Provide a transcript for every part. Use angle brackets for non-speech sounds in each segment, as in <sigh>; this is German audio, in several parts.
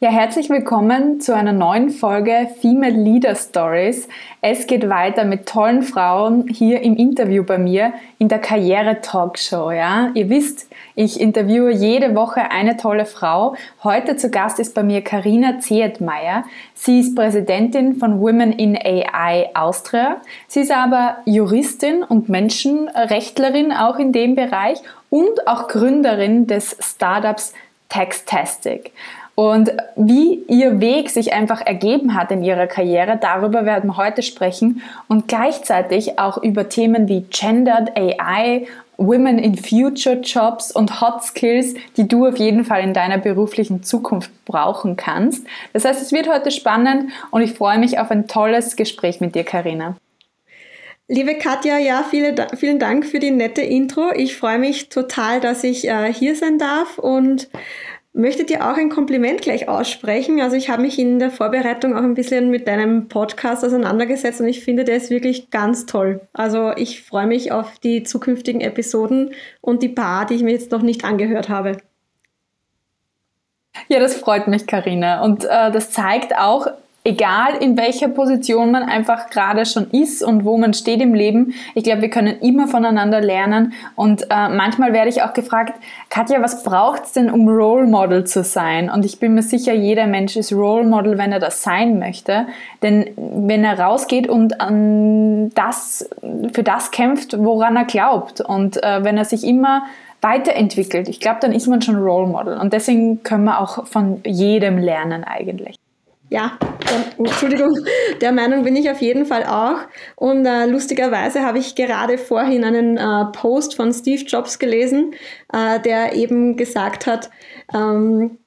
Ja, herzlich willkommen zu einer neuen Folge Female Leader Stories. Es geht weiter mit tollen Frauen hier im Interview bei mir in der Karriere Talkshow. Ja, ihr wisst, ich interviewe jede Woche eine tolle Frau. Heute zu Gast ist bei mir Karina Zehetmeier. Sie ist Präsidentin von Women in AI Austria. Sie ist aber Juristin und Menschenrechtlerin auch in dem Bereich und auch Gründerin des Startups Textastic. Und wie ihr Weg sich einfach ergeben hat in ihrer Karriere, darüber werden wir heute sprechen und gleichzeitig auch über Themen wie Gendered AI, Women in Future Jobs und Hot Skills, die du auf jeden Fall in deiner beruflichen Zukunft brauchen kannst. Das heißt, es wird heute spannend und ich freue mich auf ein tolles Gespräch mit dir, Karina. Liebe Katja, ja, viele, vielen Dank für die nette Intro. Ich freue mich total, dass ich äh, hier sein darf und möchte dir auch ein Kompliment gleich aussprechen. Also ich habe mich in der Vorbereitung auch ein bisschen mit deinem Podcast auseinandergesetzt und ich finde, der ist wirklich ganz toll. Also ich freue mich auf die zukünftigen Episoden und die paar, die ich mir jetzt noch nicht angehört habe. Ja, das freut mich, Karina. Und äh, das zeigt auch, egal in welcher Position man einfach gerade schon ist und wo man steht im Leben, ich glaube, wir können immer voneinander lernen. Und äh, manchmal werde ich auch gefragt, Katja, was braucht es denn, um Role Model zu sein? Und ich bin mir sicher, jeder Mensch ist Role Model, wenn er das sein möchte. Denn wenn er rausgeht und an das, für das kämpft, woran er glaubt, und äh, wenn er sich immer weiterentwickelt, ich glaube, dann ist man schon Role Model. Und deswegen können wir auch von jedem lernen eigentlich. Ja, Entschuldigung, der Meinung bin ich auf jeden Fall auch. Und äh, lustigerweise habe ich gerade vorhin einen äh, Post von Steve Jobs gelesen, äh, der eben gesagt hat, ähm,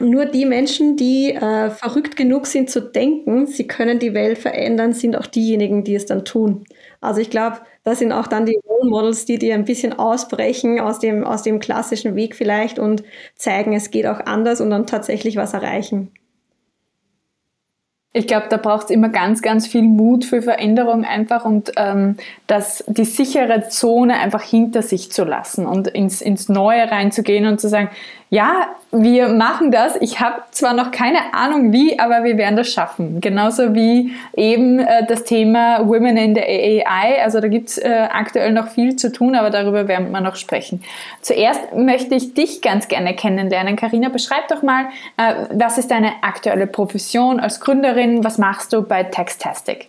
nur die Menschen, die äh, verrückt genug sind zu denken, sie können die Welt verändern, sind auch diejenigen, die es dann tun. Also ich glaube, das sind auch dann die Role Models, die dir ein bisschen ausbrechen aus dem, aus dem klassischen Weg vielleicht und zeigen, es geht auch anders und dann tatsächlich was erreichen. Ich glaube, da braucht es immer ganz, ganz viel Mut für Veränderung einfach und ähm, das, die sichere Zone einfach hinter sich zu lassen und ins, ins Neue reinzugehen und zu sagen, ja, wir machen das. Ich habe zwar noch keine Ahnung wie, aber wir werden das schaffen. Genauso wie eben äh, das Thema Women in the AI. Also da gibt es äh, aktuell noch viel zu tun, aber darüber werden wir noch sprechen. Zuerst möchte ich dich ganz gerne kennenlernen. Karina, beschreib doch mal, äh, was ist deine aktuelle Profession als Gründerin? Was machst du bei Textastic?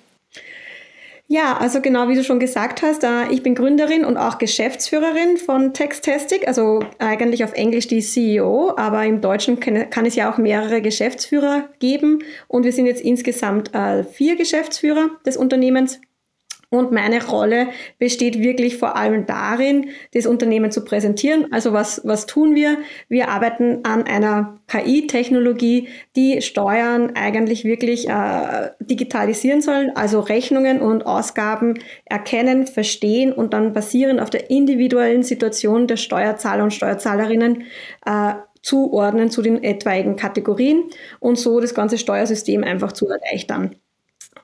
Ja, also genau wie du schon gesagt hast, äh, ich bin Gründerin und auch Geschäftsführerin von Textastic, also eigentlich auf Englisch die CEO, aber im Deutschen kann es ja auch mehrere Geschäftsführer geben und wir sind jetzt insgesamt äh, vier Geschäftsführer des Unternehmens. Und meine Rolle besteht wirklich vor allem darin, das Unternehmen zu präsentieren. Also was, was tun wir? Wir arbeiten an einer KI-Technologie, die Steuern eigentlich wirklich äh, digitalisieren soll, also Rechnungen und Ausgaben erkennen, verstehen und dann basierend auf der individuellen Situation der Steuerzahler und Steuerzahlerinnen äh, zuordnen zu den etwaigen Kategorien und so das ganze Steuersystem einfach zu erleichtern.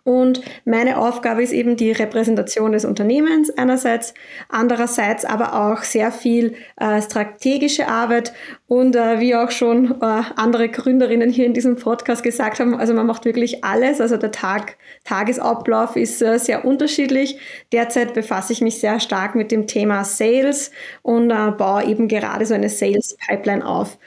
Und meine Aufgabe ist eben die Repräsentation des Unternehmens einerseits, andererseits aber auch sehr viel äh, strategische Arbeit und äh, wie auch schon äh, andere Gründerinnen hier in diesem Podcast gesagt haben, also man macht wirklich alles. Also der Tag, Tagesablauf ist äh, sehr unterschiedlich. Derzeit befasse ich mich sehr stark mit dem Thema Sales und äh, baue eben gerade so eine Sales Pipeline auf.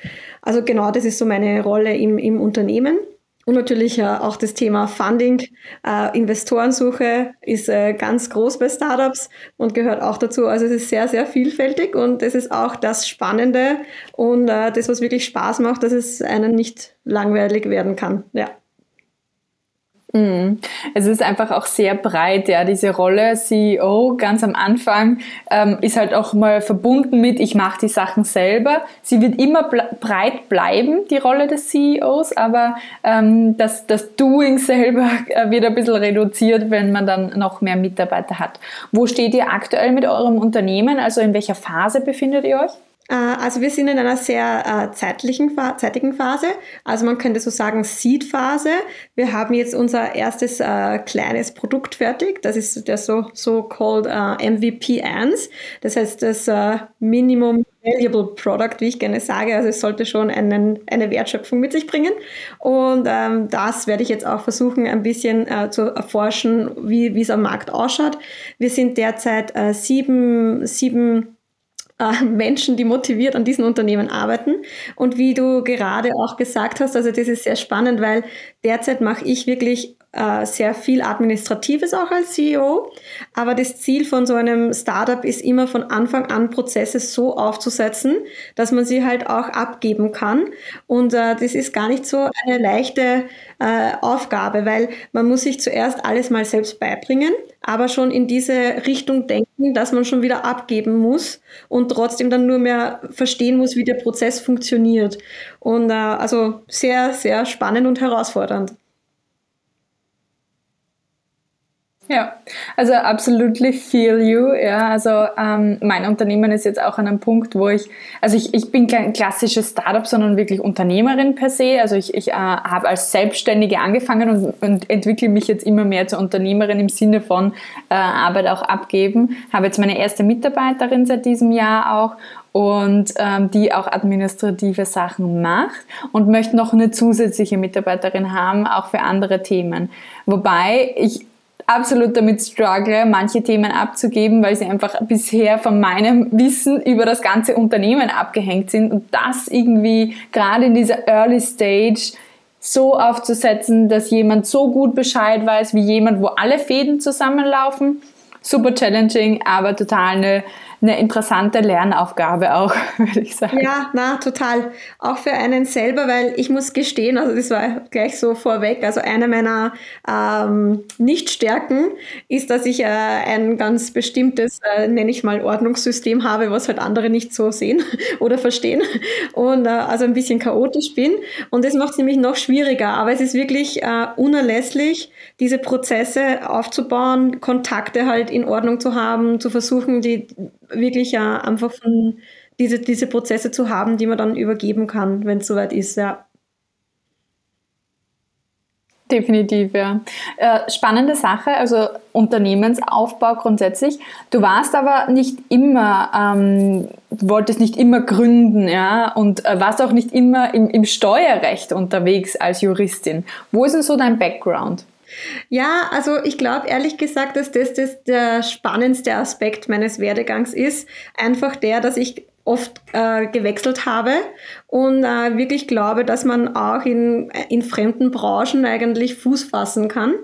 Also genau das ist so meine Rolle im, im Unternehmen. Und natürlich äh, auch das Thema Funding, äh, Investorensuche ist äh, ganz groß bei Startups und gehört auch dazu. Also es ist sehr, sehr vielfältig und das ist auch das Spannende und äh, das, was wirklich Spaß macht, dass es einen nicht langweilig werden kann. Ja. Mhm. Es ist einfach auch sehr breit, ja, diese Rolle CEO ganz am Anfang ähm, ist halt auch mal verbunden mit, ich mache die Sachen selber. Sie wird immer breit bleiben, die Rolle des CEOs, aber ähm, das, das Doing <laughs> selber äh, wird ein bisschen reduziert, wenn man dann noch mehr Mitarbeiter hat. Wo steht ihr aktuell mit eurem Unternehmen? Also in welcher Phase befindet ihr euch? Äh, also wir sind in einer sehr äh, zeitlichen, zeitigen Phase. Also man könnte so sagen Seed-Phase. Wir haben jetzt unser erstes äh, kleines Produkt fertig. Das ist der so, so called äh, MVP ANS. Das heißt das äh, Minimum Valuable Product, wie ich gerne sage. Also es sollte schon einen, eine Wertschöpfung mit sich bringen. Und ähm, das werde ich jetzt auch versuchen, ein bisschen äh, zu erforschen, wie, es am Markt ausschaut. Wir sind derzeit äh, sieben, sieben äh, Menschen, die motiviert an diesen Unternehmen arbeiten. Und wie du gerade auch gesagt hast, also das ist sehr spannend, weil derzeit mache ich wirklich äh, sehr viel Administratives auch als CEO. Aber das Ziel von so einem Startup ist immer von Anfang an Prozesse so aufzusetzen, dass man sie halt auch abgeben kann. Und äh, das ist gar nicht so eine leichte äh, Aufgabe, weil man muss sich zuerst alles mal selbst beibringen, aber schon in diese Richtung denken, dass man schon wieder abgeben muss und trotzdem dann nur mehr verstehen muss, wie der Prozess funktioniert. Und äh, also sehr, sehr spannend und herausfordernd. Ja, also absolutely feel you. Ja, also ähm, mein Unternehmen ist jetzt auch an einem Punkt, wo ich, also ich, ich bin kein klassisches Startup, sondern wirklich Unternehmerin per se. Also ich, ich äh, habe als Selbstständige angefangen und, und entwickle mich jetzt immer mehr zur Unternehmerin im Sinne von äh, Arbeit auch abgeben. Habe jetzt meine erste Mitarbeiterin seit diesem Jahr auch und ähm, die auch administrative Sachen macht und möchte noch eine zusätzliche Mitarbeiterin haben, auch für andere Themen. Wobei ich absolut damit struggle, manche Themen abzugeben, weil sie einfach bisher von meinem Wissen über das ganze Unternehmen abgehängt sind und das irgendwie gerade in dieser Early Stage so aufzusetzen, dass jemand so gut Bescheid weiß wie jemand, wo alle Fäden zusammenlaufen. Super challenging, aber total eine eine interessante Lernaufgabe auch, <laughs> würde ich sagen. Ja, na, total. Auch für einen selber, weil ich muss gestehen, also das war gleich so vorweg, also eine meiner ähm, Nichtstärken ist, dass ich äh, ein ganz bestimmtes, äh, nenne ich mal, Ordnungssystem habe, was halt andere nicht so sehen <laughs> oder verstehen und äh, also ein bisschen chaotisch bin. Und das macht es nämlich noch schwieriger, aber es ist wirklich äh, unerlässlich, diese Prozesse aufzubauen, Kontakte halt in Ordnung zu haben, zu versuchen, die wirklich ja einfach von diese, diese Prozesse zu haben, die man dann übergeben kann, wenn es soweit ist, ja. Definitiv, ja. Äh, spannende Sache, also Unternehmensaufbau grundsätzlich. Du warst aber nicht immer, ähm, wolltest nicht immer gründen, ja, und äh, warst auch nicht immer im, im Steuerrecht unterwegs als Juristin. Wo ist denn so dein Background? Ja, also ich glaube ehrlich gesagt, dass das, das der spannendste Aspekt meines Werdegangs ist. Einfach der, dass ich oft äh, gewechselt habe und äh, wirklich glaube, dass man auch in, in fremden Branchen eigentlich Fuß fassen kann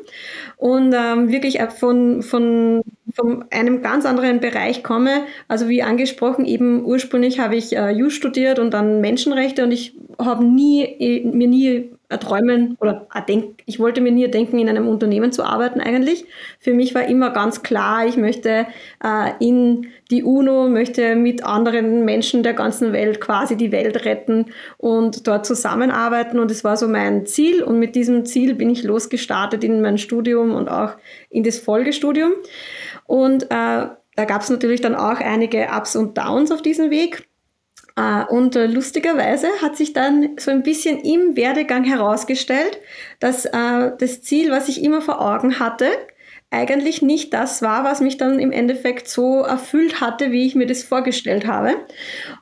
und ähm, wirklich von, von, von einem ganz anderen Bereich komme. Also wie angesprochen, eben ursprünglich habe ich äh, Jus studiert und dann Menschenrechte und ich habe nie, mir nie träumen oder denk, ich wollte mir nie denken, in einem Unternehmen zu arbeiten eigentlich. Für mich war immer ganz klar, ich möchte äh, in die UNO, möchte mit anderen Menschen der ganzen Welt quasi die Welt retten und dort zusammenarbeiten und es war so mein Ziel und mit diesem Ziel bin ich losgestartet in mein Studium und auch in das Folgestudium und äh, da gab es natürlich dann auch einige Ups und Downs auf diesem Weg. Uh, und uh, lustigerweise hat sich dann so ein bisschen im Werdegang herausgestellt, dass uh, das Ziel, was ich immer vor Augen hatte, eigentlich nicht das war, was mich dann im Endeffekt so erfüllt hatte, wie ich mir das vorgestellt habe.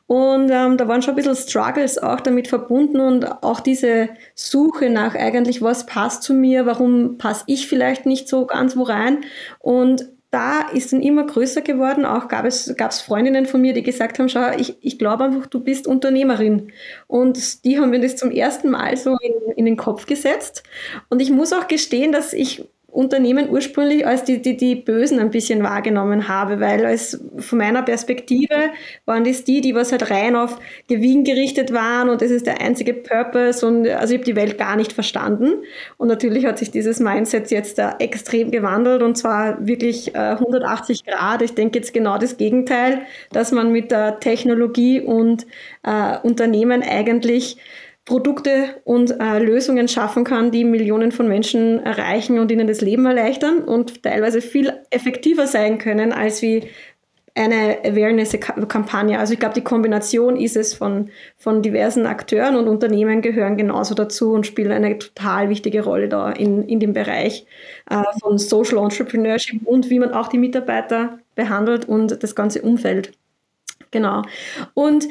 Und ähm, da waren schon ein bisschen Struggles auch damit verbunden und auch diese Suche nach eigentlich, was passt zu mir, warum passe ich vielleicht nicht so ganz wo rein. Und da ist dann immer größer geworden. Auch gab es, gab es Freundinnen von mir, die gesagt haben, schau, ich, ich glaube einfach, du bist Unternehmerin. Und die haben mir das zum ersten Mal so in, in den Kopf gesetzt. Und ich muss auch gestehen, dass ich Unternehmen ursprünglich als die, die, die Bösen ein bisschen wahrgenommen habe, weil als von meiner Perspektive waren das die, die was halt rein auf Gewinn gerichtet waren und das ist der einzige Purpose und also ich habe die Welt gar nicht verstanden und natürlich hat sich dieses Mindset jetzt da extrem gewandelt und zwar wirklich äh, 180 Grad. Ich denke jetzt genau das Gegenteil, dass man mit der Technologie und äh, Unternehmen eigentlich Produkte und äh, Lösungen schaffen kann, die Millionen von Menschen erreichen und ihnen das Leben erleichtern und teilweise viel effektiver sein können, als wie eine Awareness-Kampagne. Also ich glaube, die Kombination ist es von, von diversen Akteuren und Unternehmen gehören genauso dazu und spielen eine total wichtige Rolle da in, in dem Bereich äh, von Social Entrepreneurship und wie man auch die Mitarbeiter behandelt und das ganze Umfeld. Genau. Und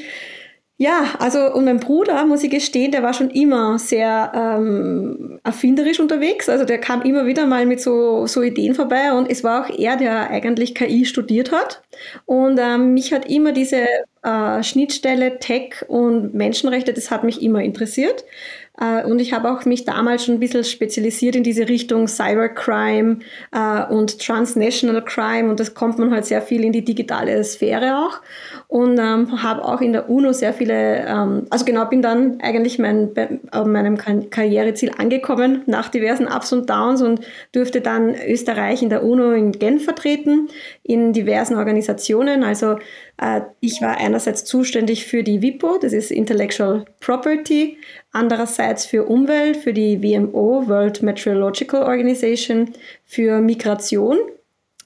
ja, also und mein Bruder, muss ich gestehen, der war schon immer sehr ähm, erfinderisch unterwegs. Also der kam immer wieder mal mit so, so Ideen vorbei und es war auch er, der eigentlich KI studiert hat. Und ähm, mich hat immer diese äh, Schnittstelle Tech und Menschenrechte, das hat mich immer interessiert. Äh, und ich habe auch mich damals schon ein bisschen spezialisiert in diese Richtung Cybercrime äh, und Transnational Crime und das kommt man halt sehr viel in die digitale Sphäre auch und ähm, habe auch in der UNO sehr viele, ähm, also genau, bin dann eigentlich mein, bei meinem Karriereziel angekommen nach diversen Ups und Downs und durfte dann Österreich in der UNO in Genf vertreten, in diversen Organisationen. Also äh, ich war einerseits zuständig für die WIPO, das ist Intellectual Property, andererseits für Umwelt, für die WMO, World Meteorological Organization, für Migration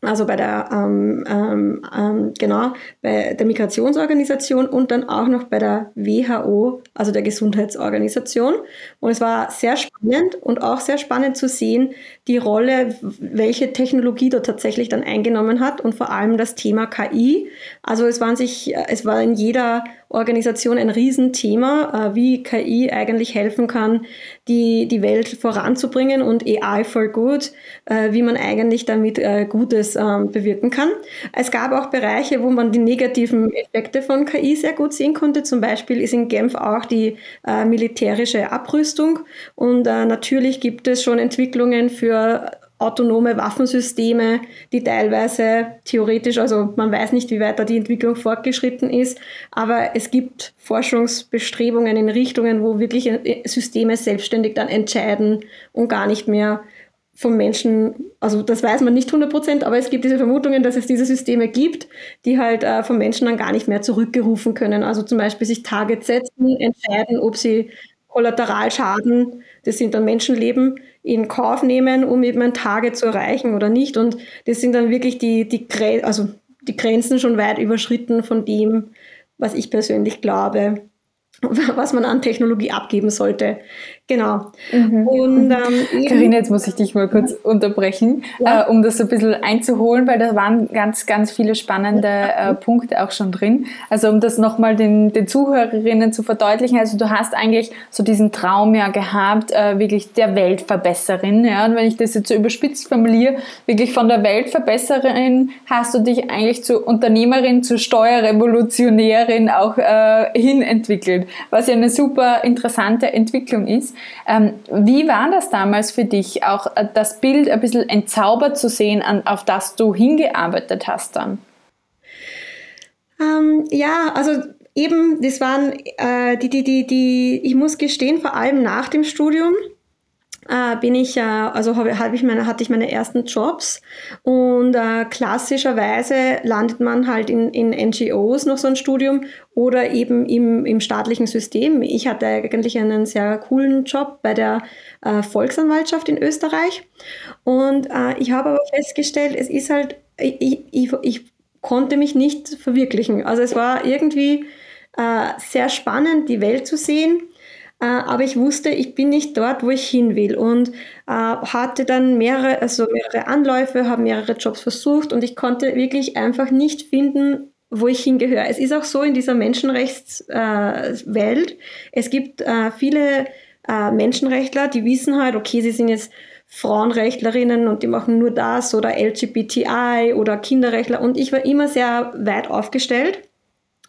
also bei der, ähm, ähm, ähm, genau, bei der Migrationsorganisation und dann auch noch bei der WHO, also der Gesundheitsorganisation. Und es war sehr spannend und auch sehr spannend zu sehen, die Rolle, welche Technologie dort tatsächlich dann eingenommen hat und vor allem das Thema KI. Also es waren sich, es war in jeder Organisation ein Riesenthema, äh, wie KI eigentlich helfen kann, die, die Welt voranzubringen und AI for Good, äh, wie man eigentlich damit äh, Gutes ähm, bewirken kann. Es gab auch Bereiche, wo man die negativen Effekte von KI sehr gut sehen konnte. Zum Beispiel ist in Genf auch die militärische Abrüstung und natürlich gibt es schon Entwicklungen für autonome Waffensysteme, die teilweise theoretisch, also man weiß nicht, wie weit da die Entwicklung fortgeschritten ist, aber es gibt Forschungsbestrebungen in Richtungen, wo wirklich Systeme selbstständig dann entscheiden und gar nicht mehr vom Menschen, also das weiß man nicht 100 Prozent, aber es gibt diese Vermutungen, dass es diese Systeme gibt, die halt äh, vom Menschen dann gar nicht mehr zurückgerufen können. Also zum Beispiel sich Targets setzen, entscheiden, ob sie Kollateralschaden, das sind dann Menschenleben, in Kauf nehmen, um eben ein Target zu erreichen oder nicht. Und das sind dann wirklich die, die, also die Grenzen schon weit überschritten von dem, was ich persönlich glaube, <laughs> was man an Technologie abgeben sollte. Genau. Mhm. Und ähm, Carina, jetzt muss ich dich mal kurz unterbrechen, ja. äh, um das ein bisschen einzuholen, weil da waren ganz, ganz viele spannende äh, Punkte auch schon drin. Also um das nochmal den, den Zuhörerinnen zu verdeutlichen, also du hast eigentlich so diesen Traum ja gehabt, äh, wirklich der Weltverbesserin. Ja? Und wenn ich das jetzt so überspitzt formuliere, wirklich von der Weltverbesserin hast du dich eigentlich zur Unternehmerin, zur Steuerrevolutionärin auch äh, hin entwickelt, was ja eine super interessante Entwicklung ist. Ähm, wie war das damals für dich, auch äh, das Bild ein bisschen entzaubert zu sehen, an, auf das du hingearbeitet hast dann? Ähm, ja, also eben, das waren äh, die, die, die, die, ich muss gestehen, vor allem nach dem Studium äh, bin ich, äh, also habe hab ich meine, hatte ich meine ersten Jobs und äh, klassischerweise landet man halt in, in NGOs noch so ein Studium oder eben im, im staatlichen System. Ich hatte eigentlich einen sehr coolen Job bei der äh, Volksanwaltschaft in Österreich und äh, ich habe aber festgestellt, es ist halt, ich, ich, ich konnte mich nicht verwirklichen. Also es war irgendwie äh, sehr spannend, die Welt zu sehen äh, aber ich wusste, ich bin nicht dort, wo ich hin will. Und äh, hatte dann mehrere, also mehrere Anläufe, habe mehrere Jobs versucht und ich konnte wirklich einfach nicht finden, wo ich hingehöre. Es ist auch so in dieser Menschenrechtswelt, äh, es gibt äh, viele äh, Menschenrechtler, die wissen halt, okay, sie sind jetzt Frauenrechtlerinnen und die machen nur das oder LGBTI oder Kinderrechtler. Und ich war immer sehr weit aufgestellt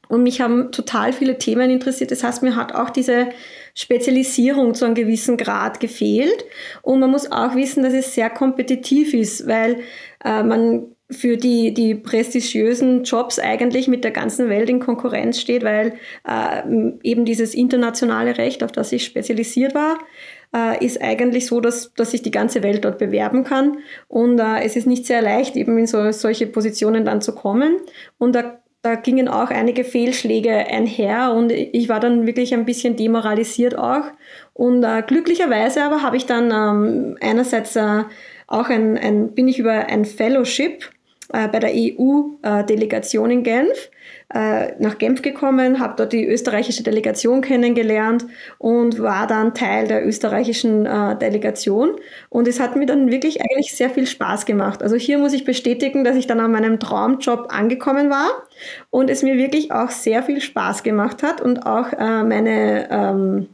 und mich haben total viele Themen interessiert. Das heißt, mir hat auch diese Spezialisierung zu einem gewissen Grad gefehlt. Und man muss auch wissen, dass es sehr kompetitiv ist, weil äh, man für die, die prestigiösen Jobs eigentlich mit der ganzen Welt in Konkurrenz steht, weil äh, eben dieses internationale Recht, auf das ich spezialisiert war, äh, ist eigentlich so, dass, dass sich die ganze Welt dort bewerben kann. Und äh, es ist nicht sehr leicht, eben in so, solche Positionen dann zu kommen. Und da da gingen auch einige Fehlschläge einher und ich war dann wirklich ein bisschen demoralisiert auch. Und äh, glücklicherweise aber habe ich dann ähm, einerseits äh, auch ein, ein, bin ich über ein Fellowship äh, bei der EU-Delegation in Genf äh, nach Genf gekommen, habe dort die österreichische Delegation kennengelernt und war dann Teil der österreichischen äh, Delegation. Und es hat mir dann wirklich eigentlich sehr viel Spaß gemacht. Also hier muss ich bestätigen, dass ich dann an meinem Traumjob angekommen war und es mir wirklich auch sehr viel Spaß gemacht hat und auch äh, meine ähm,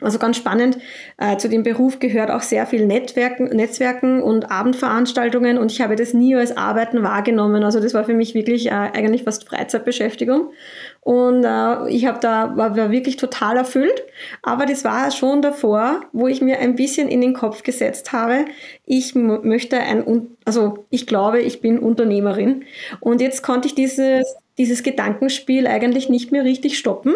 also ganz spannend, äh, zu dem Beruf gehört auch sehr viel Netzwerken, Netzwerken und Abendveranstaltungen und ich habe das nie als Arbeiten wahrgenommen. Also das war für mich wirklich äh, eigentlich fast Freizeitbeschäftigung und äh, ich habe da war, war wirklich total erfüllt. Aber das war schon davor, wo ich mir ein bisschen in den Kopf gesetzt habe, ich möchte ein, also ich glaube, ich bin Unternehmerin und jetzt konnte ich dieses, dieses Gedankenspiel eigentlich nicht mehr richtig stoppen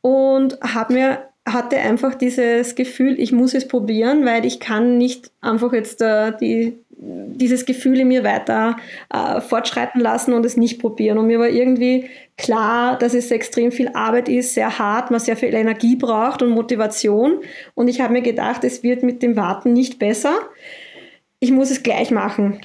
und habe mir hatte einfach dieses Gefühl, ich muss es probieren, weil ich kann nicht einfach jetzt äh, die, dieses Gefühl in mir weiter äh, fortschreiten lassen und es nicht probieren. Und mir war irgendwie klar, dass es extrem viel Arbeit ist, sehr hart, man sehr viel Energie braucht und Motivation. Und ich habe mir gedacht, es wird mit dem Warten nicht besser. Ich muss es gleich machen.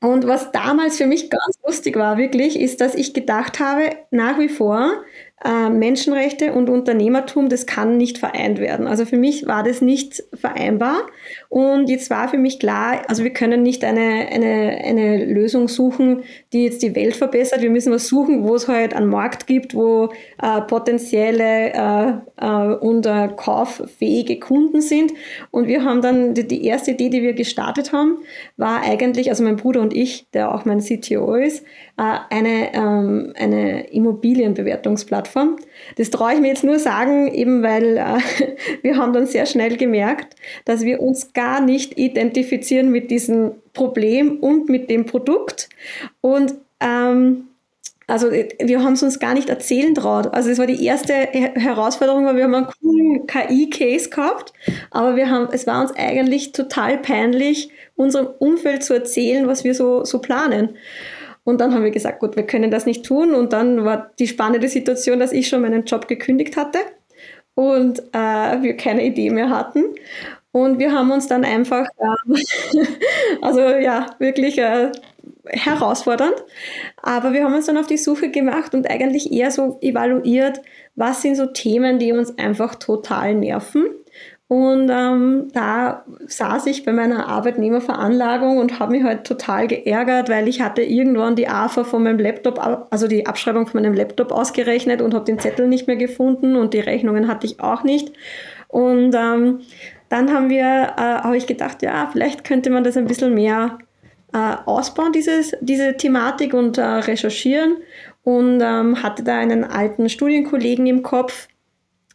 Und was damals für mich ganz lustig war, wirklich, ist, dass ich gedacht habe, nach wie vor, äh, Menschenrechte und Unternehmertum, das kann nicht vereint werden. Also für mich war das nicht vereinbar. Und jetzt war für mich klar, also wir können nicht eine, eine, eine Lösung suchen, die jetzt die Welt verbessert. Wir müssen was suchen, wo es halt einen Markt gibt, wo äh, potenzielle äh, äh, und äh, kauffähige Kunden sind. Und wir haben dann, die, die erste Idee, die wir gestartet haben, war eigentlich, also mein Bruder und ich, der auch mein CTO ist, äh, eine, ähm, eine Immobilienbewertungsplattform. Das traue ich mir jetzt nur sagen, eben weil äh, <laughs> wir haben dann sehr schnell gemerkt, dass wir uns gar nicht identifizieren mit diesem Problem und mit dem Produkt. Und ähm, also wir haben es uns gar nicht erzählen traut. Also es war die erste Herausforderung, weil wir haben einen coolen KI-Case gehabt, aber wir haben, es war uns eigentlich total peinlich, unserem Umfeld zu erzählen, was wir so, so planen. Und dann haben wir gesagt, gut, wir können das nicht tun. Und dann war die spannende Situation, dass ich schon meinen Job gekündigt hatte und äh, wir keine Idee mehr hatten. Und wir haben uns dann einfach, äh, <laughs> also ja, wirklich äh, herausfordernd, aber wir haben uns dann auf die Suche gemacht und eigentlich eher so evaluiert, was sind so Themen, die uns einfach total nerven und ähm, da saß ich bei meiner Arbeitnehmerveranlagung und habe mich halt total geärgert, weil ich hatte irgendwann die AFA von meinem Laptop, also die Abschreibung von meinem Laptop ausgerechnet und habe den Zettel nicht mehr gefunden und die Rechnungen hatte ich auch nicht. Und ähm, dann haben wir, äh, habe ich gedacht, ja, vielleicht könnte man das ein bisschen mehr äh, ausbauen, dieses, diese Thematik und äh, recherchieren. Und ähm, hatte da einen alten Studienkollegen im Kopf,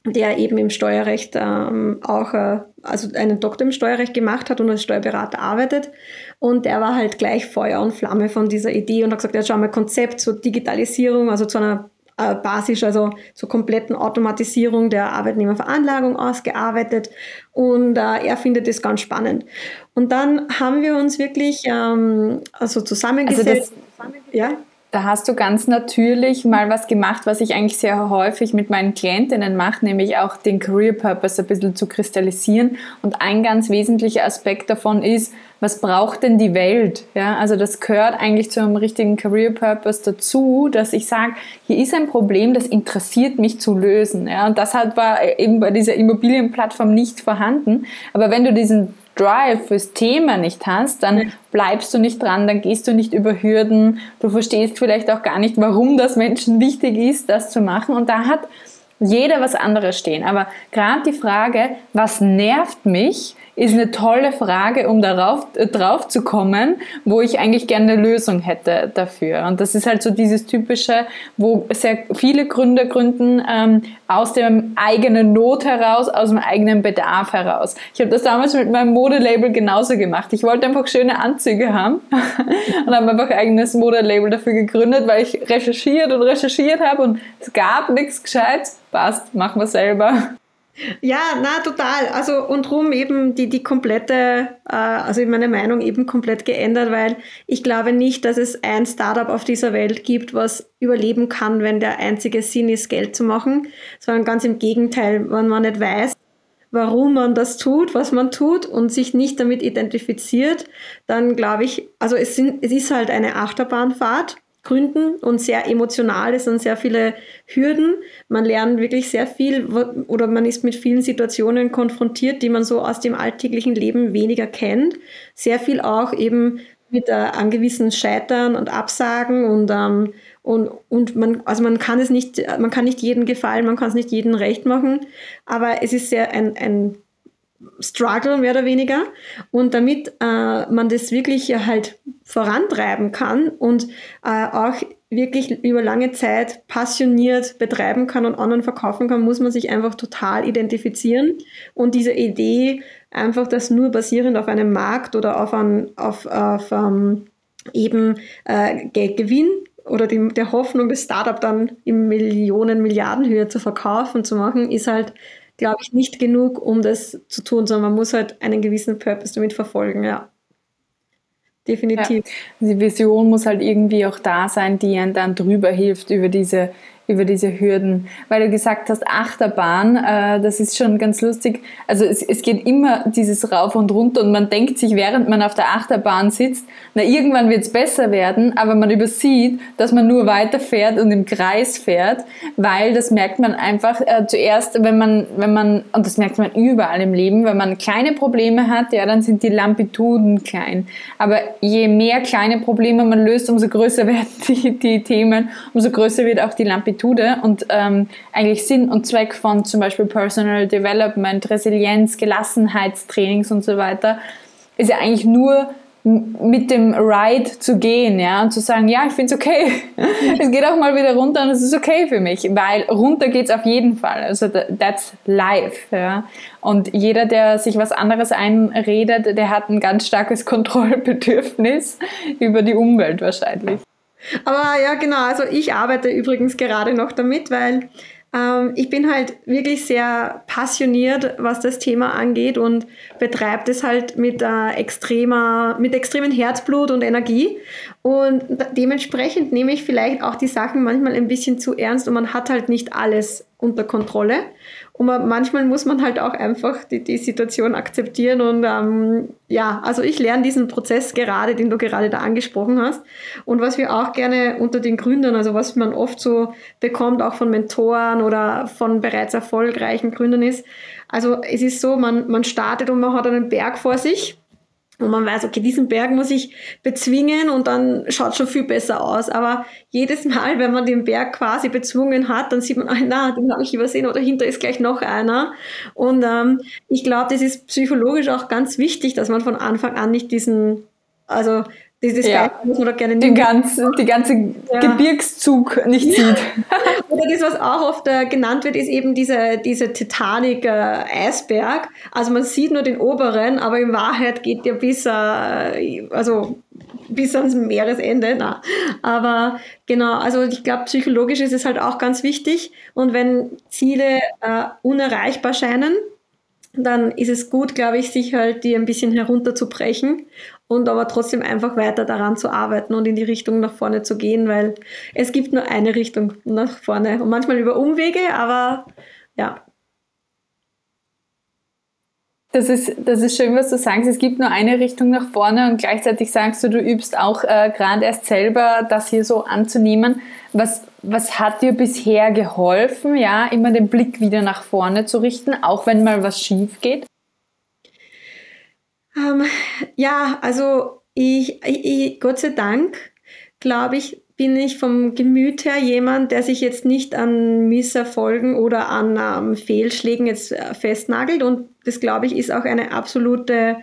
der eben im Steuerrecht ähm, auch, äh, also einen Doktor im Steuerrecht gemacht hat und als Steuerberater arbeitet. Und der war halt gleich Feuer und Flamme von dieser Idee und hat gesagt, ja, schau mal, Konzept zur Digitalisierung, also zu einer äh, Basis, also zur kompletten Automatisierung der Arbeitnehmerveranlagung ausgearbeitet. Und äh, er findet das ganz spannend. Und dann haben wir uns wirklich ähm, also zusammengesetzt. Also das, ja? Da hast du ganz natürlich mal was gemacht, was ich eigentlich sehr häufig mit meinen Klientinnen mache, nämlich auch den Career Purpose ein bisschen zu kristallisieren. Und ein ganz wesentlicher Aspekt davon ist, was braucht denn die Welt? Ja, also das gehört eigentlich zu einem richtigen Career Purpose dazu, dass ich sage, hier ist ein Problem, das interessiert mich zu lösen. Ja, und das hat war eben bei dieser Immobilienplattform nicht vorhanden. Aber wenn du diesen Drive fürs Thema nicht hast, dann bleibst du nicht dran, dann gehst du nicht über Hürden, du verstehst vielleicht auch gar nicht, warum das Menschen wichtig ist, das zu machen. Und da hat jeder was anderes stehen. Aber gerade die Frage, was nervt mich, ist eine tolle Frage, um darauf äh, drauf zu kommen, wo ich eigentlich gerne eine Lösung hätte dafür. Und das ist halt so dieses typische, wo sehr viele Gründer gründen ähm, aus dem eigenen Not heraus, aus dem eigenen Bedarf heraus. Ich habe das damals mit meinem Modelabel genauso gemacht. Ich wollte einfach schöne Anzüge haben <laughs> und habe einfach ein eigenes Modelabel dafür gegründet, weil ich recherchiert und recherchiert habe und es gab nichts Gescheites. Passt, machen wir selber. Ja, na total. Also und drum eben die, die komplette, äh, also meine Meinung eben komplett geändert, weil ich glaube nicht, dass es ein Startup auf dieser Welt gibt, was überleben kann, wenn der einzige Sinn ist, Geld zu machen, sondern ganz im Gegenteil, wenn man nicht weiß, warum man das tut, was man tut und sich nicht damit identifiziert, dann glaube ich, also es, sind, es ist halt eine Achterbahnfahrt Gründen und sehr emotional. Es sind sehr viele Hürden. Man lernt wirklich sehr viel oder man ist mit vielen Situationen konfrontiert, die man so aus dem alltäglichen Leben weniger kennt. Sehr viel auch eben mit äh, an gewissen Scheitern und Absagen und, ähm, und, und man, also man kann es nicht, man kann nicht jedem gefallen, man kann es nicht jedem recht machen, aber es ist sehr ein, ein Struggle mehr oder weniger. Und damit äh, man das wirklich halt vorantreiben kann und äh, auch wirklich über lange Zeit passioniert betreiben kann und anderen verkaufen kann, muss man sich einfach total identifizieren. Und diese Idee, einfach das nur basierend auf einem Markt oder auf, ein, auf, auf ähm, eben äh, Geldgewinn oder die, der Hoffnung, das Startup dann in Millionen, Milliardenhöhe zu verkaufen, zu machen, ist halt glaube ich, nicht genug, um das zu tun, sondern man muss halt einen gewissen Purpose damit verfolgen, ja. Definitiv. Ja. Die Vision muss halt irgendwie auch da sein, die einen dann drüber hilft über diese über diese Hürden. Weil du gesagt hast, Achterbahn, äh, das ist schon ganz lustig. Also es, es geht immer dieses Rauf und Runter und man denkt sich, während man auf der Achterbahn sitzt, na irgendwann wird es besser werden, aber man übersieht, dass man nur weiterfährt und im Kreis fährt, weil das merkt man einfach äh, zuerst, wenn man, wenn man, und das merkt man überall im Leben, wenn man kleine Probleme hat, ja, dann sind die Lampituden klein. Aber je mehr kleine Probleme man löst, umso größer <laughs> werden die, die Themen, umso größer wird auch die Lampitude Amplitude und ähm, eigentlich Sinn und Zweck von zum Beispiel Personal Development, Resilienz, Gelassenheitstrainings und so weiter, ist ja eigentlich nur mit dem Ride zu gehen, ja, und zu sagen, ja, ich finde es okay. <laughs> es geht auch mal wieder runter und es ist okay für mich, weil runter geht es auf jeden Fall. Also that's life, ja. Und jeder, der sich was anderes einredet, der hat ein ganz starkes <laughs> Kontrollbedürfnis über die Umwelt wahrscheinlich. Aber ja, genau. Also ich arbeite übrigens gerade noch damit, weil ähm, ich bin halt wirklich sehr passioniert, was das Thema angeht und betreibe es halt mit äh, extremer, mit extremem Herzblut und Energie. Und dementsprechend nehme ich vielleicht auch die Sachen manchmal ein bisschen zu ernst und man hat halt nicht alles unter Kontrolle. Und man, manchmal muss man halt auch einfach die, die Situation akzeptieren. Und ähm, ja, also ich lerne diesen Prozess gerade, den du gerade da angesprochen hast. Und was wir auch gerne unter den Gründern, also was man oft so bekommt, auch von Mentoren oder von bereits erfolgreichen Gründern ist, also es ist so, man, man startet und man hat einen Berg vor sich und man weiß, okay, diesen Berg muss ich bezwingen und dann schaut schon viel besser aus. Aber jedes Mal, wenn man den Berg quasi bezwungen hat, dann sieht man, ah, na, den habe ich übersehen oder hinter ist gleich noch einer. Und ähm, ich glaube, das ist psychologisch auch ganz wichtig, dass man von Anfang an nicht diesen, also dieses ja. Geist muss man doch gerne den ganzen, die ganze ja. Gebirgszug nicht sieht. <laughs> Oder das, was auch oft äh, genannt wird, ist eben diese, diese Titanic-Eisberg. Äh, also man sieht nur den oberen, aber in Wahrheit geht der bis, äh, also bis ans Meeresende. Na. Aber genau, also ich glaube, psychologisch ist es halt auch ganz wichtig. Und wenn Ziele äh, unerreichbar scheinen, dann ist es gut, glaube ich, sich halt die ein bisschen herunterzubrechen und aber trotzdem einfach weiter daran zu arbeiten und in die Richtung nach vorne zu gehen, weil es gibt nur eine Richtung nach vorne und manchmal über Umwege, aber ja. Das ist, das ist schön, was du sagst. Es gibt nur eine Richtung nach vorne und gleichzeitig sagst du, du übst auch äh, gerade erst selber, das hier so anzunehmen. Was, was hat dir bisher geholfen, ja, immer den Blick wieder nach vorne zu richten, auch wenn mal was schief geht? Ähm, ja, also ich, ich, Gott sei Dank, glaube ich, bin ich vom Gemüt her jemand, der sich jetzt nicht an Misserfolgen oder an ähm, Fehlschlägen jetzt äh, festnagelt. Und das, glaube ich, ist auch eine absolute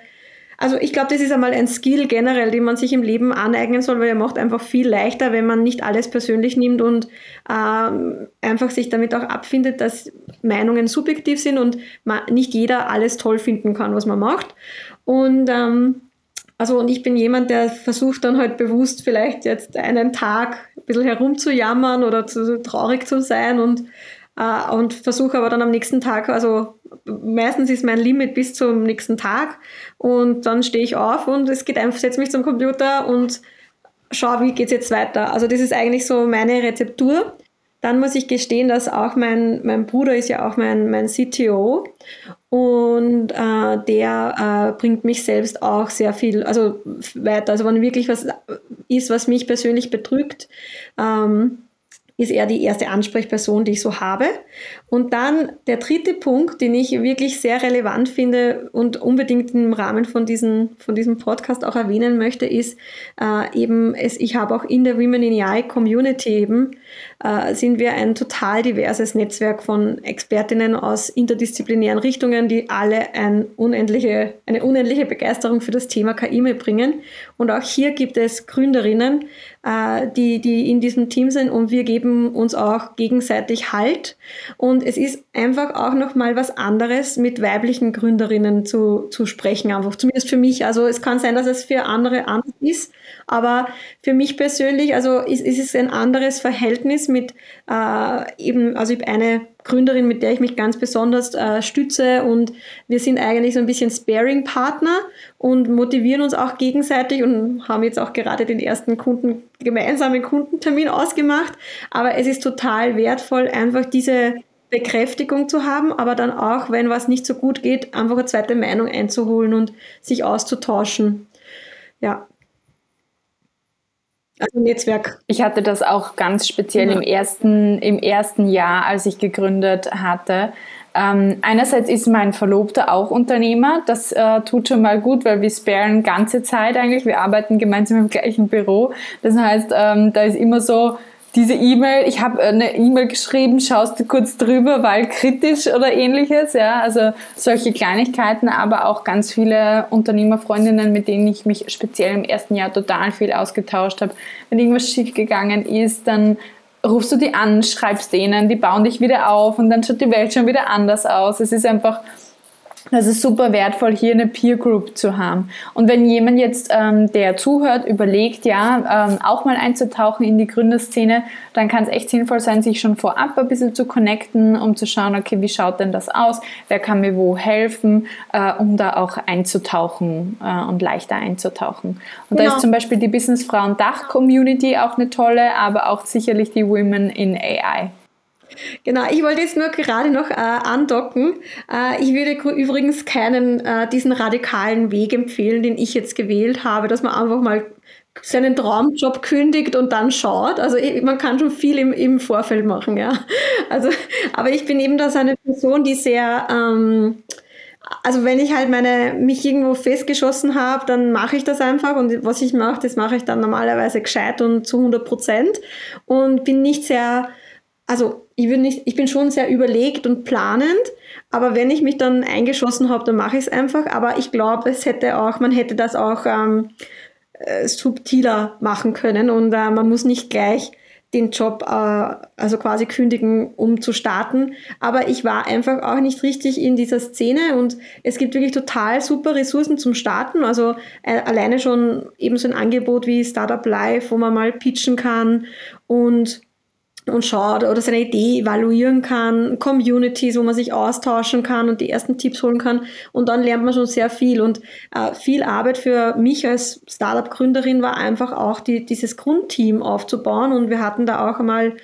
also ich glaube, das ist einmal ein Skill generell, den man sich im Leben aneignen soll, weil er macht einfach viel leichter, wenn man nicht alles persönlich nimmt und ähm, einfach sich damit auch abfindet, dass Meinungen subjektiv sind und man, nicht jeder alles toll finden kann, was man macht. Und ähm, also und ich bin jemand, der versucht dann halt bewusst vielleicht jetzt einen Tag ein bisschen herumzujammern oder zu traurig zu sein und, äh, und versuche aber dann am nächsten Tag, also meistens ist mein Limit bis zum nächsten Tag und dann stehe ich auf und es geht einfach, setze mich zum Computer und schaue, wie geht es jetzt weiter. Also das ist eigentlich so meine Rezeptur. Dann muss ich gestehen, dass auch mein, mein Bruder ist ja auch mein, mein CTO und äh, der äh, bringt mich selbst auch sehr viel also weiter. Also wenn wirklich was ist, was mich persönlich bedrückt, ähm, ist er die erste Ansprechperson, die ich so habe. Und dann der dritte Punkt, den ich wirklich sehr relevant finde und unbedingt im Rahmen von, diesen, von diesem Podcast auch erwähnen möchte, ist äh, eben, es, ich habe auch in der Women in AI Community eben, äh, sind wir ein total diverses Netzwerk von Expertinnen aus interdisziplinären Richtungen, die alle ein unendliche, eine unendliche Begeisterung für das Thema KI mitbringen. Und auch hier gibt es Gründerinnen, äh, die, die in diesem Team sind und wir geben uns auch gegenseitig Halt. Und es ist einfach auch nochmal was anderes, mit weiblichen Gründerinnen zu, zu sprechen, einfach zumindest für mich. Also es kann sein, dass es für andere anders ist, aber für mich persönlich, also ist, ist es ein anderes Verhältnis mit äh, eben, also ich habe eine Gründerin, mit der ich mich ganz besonders äh, stütze und wir sind eigentlich so ein bisschen Sparing-Partner und motivieren uns auch gegenseitig und haben jetzt auch gerade den ersten Kunden, gemeinsamen Kundentermin ausgemacht. Aber es ist total wertvoll, einfach diese Bekräftigung zu haben, aber dann auch, wenn was nicht so gut geht, einfach eine zweite Meinung einzuholen und sich auszutauschen. Ja, also Netzwerk. Ich hatte das auch ganz speziell ja. im, ersten, im ersten Jahr, als ich gegründet hatte. Ähm, einerseits ist mein Verlobter auch Unternehmer. Das äh, tut schon mal gut, weil wir sparen ganze Zeit eigentlich. Wir arbeiten gemeinsam im gleichen Büro. Das heißt, ähm, da ist immer so, diese E-Mail, ich habe eine E-Mail geschrieben, schaust du kurz drüber, weil kritisch oder ähnliches, ja, also solche Kleinigkeiten, aber auch ganz viele Unternehmerfreundinnen, mit denen ich mich speziell im ersten Jahr total viel ausgetauscht habe. Wenn irgendwas schief gegangen ist, dann rufst du die an, schreibst denen, die bauen dich wieder auf und dann schaut die Welt schon wieder anders aus. Es ist einfach das ist super wertvoll, hier eine Peer Group zu haben. Und wenn jemand jetzt, ähm, der zuhört, überlegt, ja, ähm, auch mal einzutauchen in die Gründerszene, dann kann es echt sinnvoll sein, sich schon vorab ein bisschen zu connecten, um zu schauen, okay, wie schaut denn das aus? Wer kann mir wo helfen, äh, um da auch einzutauchen äh, und leichter einzutauchen. Und genau. da ist zum Beispiel die Businessfrauen Dach Community auch eine tolle, aber auch sicherlich die Women in AI. Genau, ich wollte jetzt nur gerade noch äh, andocken. Äh, ich würde übrigens keinen äh, diesen radikalen Weg empfehlen, den ich jetzt gewählt habe, dass man einfach mal seinen Traumjob kündigt und dann schaut. Also man kann schon viel im, im Vorfeld machen, ja. Also, aber ich bin eben da so eine Person, die sehr ähm, also wenn ich halt meine mich irgendwo festgeschossen habe, dann mache ich das einfach und was ich mache, das mache ich dann normalerweise gescheit und zu 100 Prozent und bin nicht sehr also ich bin, nicht, ich bin schon sehr überlegt und planend, aber wenn ich mich dann eingeschossen habe, dann mache ich es einfach. Aber ich glaube, es hätte auch, man hätte das auch ähm, äh, subtiler machen können und äh, man muss nicht gleich den Job äh, also quasi kündigen, um zu starten. Aber ich war einfach auch nicht richtig in dieser Szene und es gibt wirklich total super Ressourcen zum Starten. Also äh, alleine schon eben so ein Angebot wie Startup Live, wo man mal pitchen kann und und schaut oder seine Idee evaluieren kann, Communities, wo man sich austauschen kann und die ersten Tipps holen kann. Und dann lernt man schon sehr viel. Und äh, viel Arbeit für mich als Startup-Gründerin war einfach auch die, dieses Grundteam aufzubauen. Und wir hatten da auch einmal,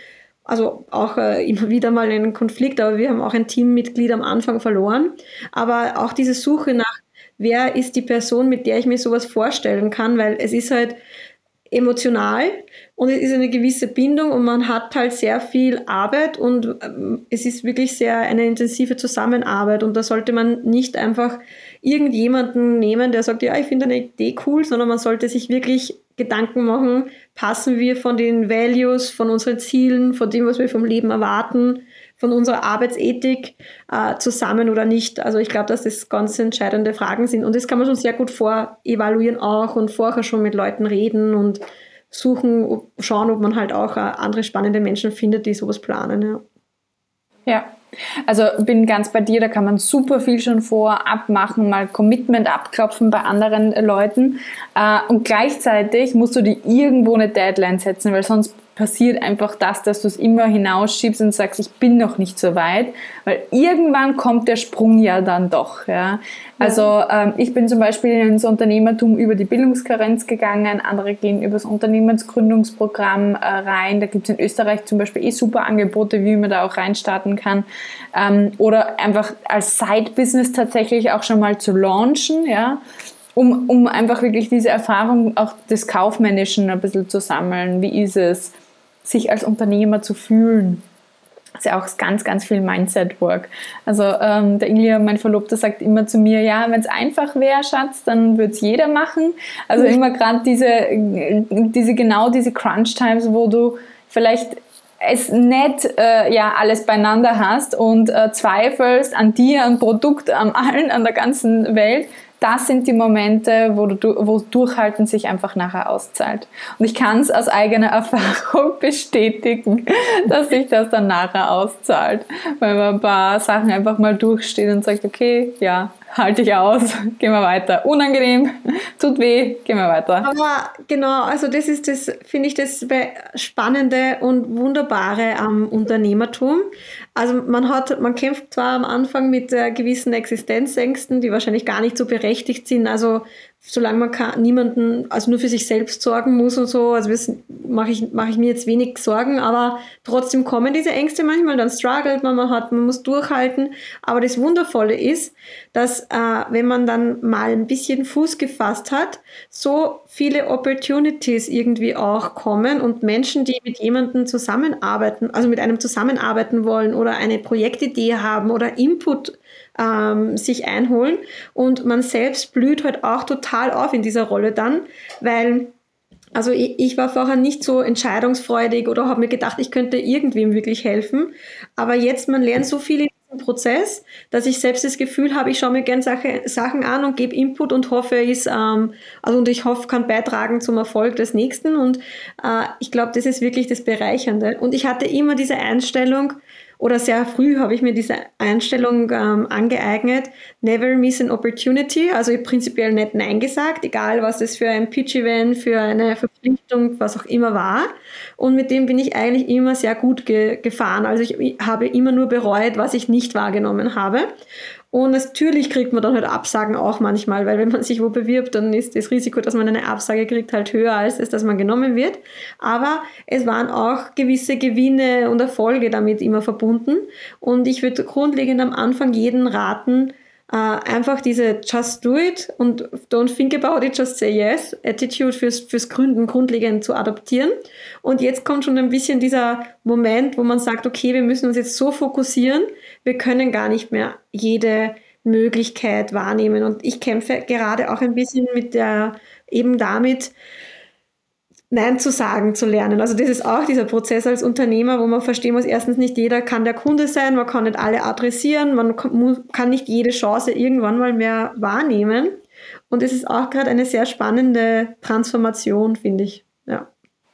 also auch äh, immer wieder mal einen Konflikt, aber wir haben auch ein Teammitglied am Anfang verloren. Aber auch diese Suche nach, wer ist die Person, mit der ich mir sowas vorstellen kann, weil es ist halt emotional und es ist eine gewisse Bindung und man hat halt sehr viel Arbeit und ähm, es ist wirklich sehr eine intensive Zusammenarbeit und da sollte man nicht einfach irgendjemanden nehmen, der sagt, ja, ich finde eine Idee cool, sondern man sollte sich wirklich Gedanken machen, passen wir von den Values, von unseren Zielen, von dem, was wir vom Leben erwarten, von unserer Arbeitsethik äh, zusammen oder nicht. Also ich glaube, dass das ganz entscheidende Fragen sind. Und das kann man schon sehr gut vorevaluieren auch und vorher schon mit Leuten reden und suchen, schauen, ob man halt auch äh, andere spannende Menschen findet, die sowas planen. Ja. Ja, also bin ganz bei dir, da kann man super viel schon vorab machen, mal Commitment abklopfen bei anderen Leuten. Äh, und gleichzeitig musst du dir irgendwo eine Deadline setzen, weil sonst passiert einfach das, dass du es immer hinausschiebst und sagst, ich bin noch nicht so weit, weil irgendwann kommt der Sprung ja dann doch. Ja. Also ähm, ich bin zum Beispiel ins Unternehmertum über die Bildungskarenz gegangen, andere gehen über das Unternehmensgründungsprogramm äh, rein. Da gibt es in Österreich zum Beispiel eh super Angebote, wie man da auch reinstarten kann. Ähm, oder einfach als Side-Business tatsächlich auch schon mal zu launchen, ja um, um einfach wirklich diese Erfahrung auch des Kaufmännischen ein bisschen zu sammeln. Wie ist es? Sich als Unternehmer zu fühlen. Das ist ja auch ganz, ganz viel Mindset-Work. Also ähm, der Ilja, mein Verlobter, sagt immer zu mir, ja, wenn es einfach wäre, Schatz, dann würde es jeder machen. Also immer gerade diese, diese, genau diese Crunch-Times, wo du vielleicht es nicht äh, ja alles beieinander hast und äh, zweifelst an dir, am Produkt, an allen, an der ganzen Welt, das sind die Momente, wo, du, wo Durchhalten sich einfach nachher auszahlt. Und ich kann es aus eigener <laughs> Erfahrung bestätigen, dass sich das dann nachher auszahlt, weil man ein paar Sachen einfach mal durchsteht und sagt, okay, ja, halte ich aus, <laughs> gehen wir weiter. Unangenehm, tut weh, gehen wir weiter. Aber genau, also das ist das, finde ich, das Spannende und Wunderbare am Unternehmertum. Also man hat, man kämpft zwar am Anfang mit äh, gewissen Existenzängsten, die wahrscheinlich gar nicht so berechtigt sind. Also solange man kann, niemanden, also nur für sich selbst sorgen muss und so, also mache ich, mach ich mir jetzt wenig Sorgen, aber trotzdem kommen diese Ängste manchmal, dann struggelt man, man hat, man muss durchhalten. Aber das Wundervolle ist, dass äh, wenn man dann mal ein bisschen Fuß gefasst hat, so viele Opportunities irgendwie auch kommen und Menschen, die mit jemandem zusammenarbeiten, also mit einem zusammenarbeiten wollen oder eine Projektidee haben oder Input ähm, sich einholen. Und man selbst blüht halt auch total auf in dieser Rolle dann, weil also ich, ich, war vorher nicht so entscheidungsfreudig oder habe mir gedacht, ich könnte irgendwem wirklich helfen. Aber jetzt, man lernt so viel in diesem Prozess, dass ich selbst das Gefühl habe, ich schaue mir gerne Sache, Sachen an und gebe Input und hoffe, ist, ähm, also und ich hoffe, kann beitragen zum Erfolg des Nächsten. Und äh, ich glaube, das ist wirklich das Bereichernde. Und ich hatte immer diese Einstellung, oder sehr früh habe ich mir diese Einstellung ähm, angeeignet, never miss an opportunity, also ich prinzipiell nicht Nein gesagt, egal was das für ein Pitch-Event, für eine Verpflichtung, was auch immer war. Und mit dem bin ich eigentlich immer sehr gut ge gefahren. Also ich habe immer nur bereut, was ich nicht wahrgenommen habe. Und natürlich kriegt man dann halt Absagen auch manchmal, weil wenn man sich wo bewirbt, dann ist das Risiko, dass man eine Absage kriegt, halt höher als es, dass man genommen wird. Aber es waren auch gewisse Gewinne und Erfolge damit immer verbunden. Und ich würde grundlegend am Anfang jeden raten, äh, einfach diese Just do it und don't think about it, just say yes Attitude fürs, fürs Gründen grundlegend zu adaptieren. Und jetzt kommt schon ein bisschen dieser Moment, wo man sagt, okay, wir müssen uns jetzt so fokussieren, wir können gar nicht mehr jede Möglichkeit wahrnehmen. Und ich kämpfe gerade auch ein bisschen mit der, eben damit, Nein zu sagen zu lernen. Also das ist auch dieser Prozess als Unternehmer, wo man verstehen muss, erstens nicht jeder kann der Kunde sein, man kann nicht alle adressieren, man kann nicht jede Chance irgendwann mal mehr wahrnehmen. Und es ist auch gerade eine sehr spannende Transformation, finde ich.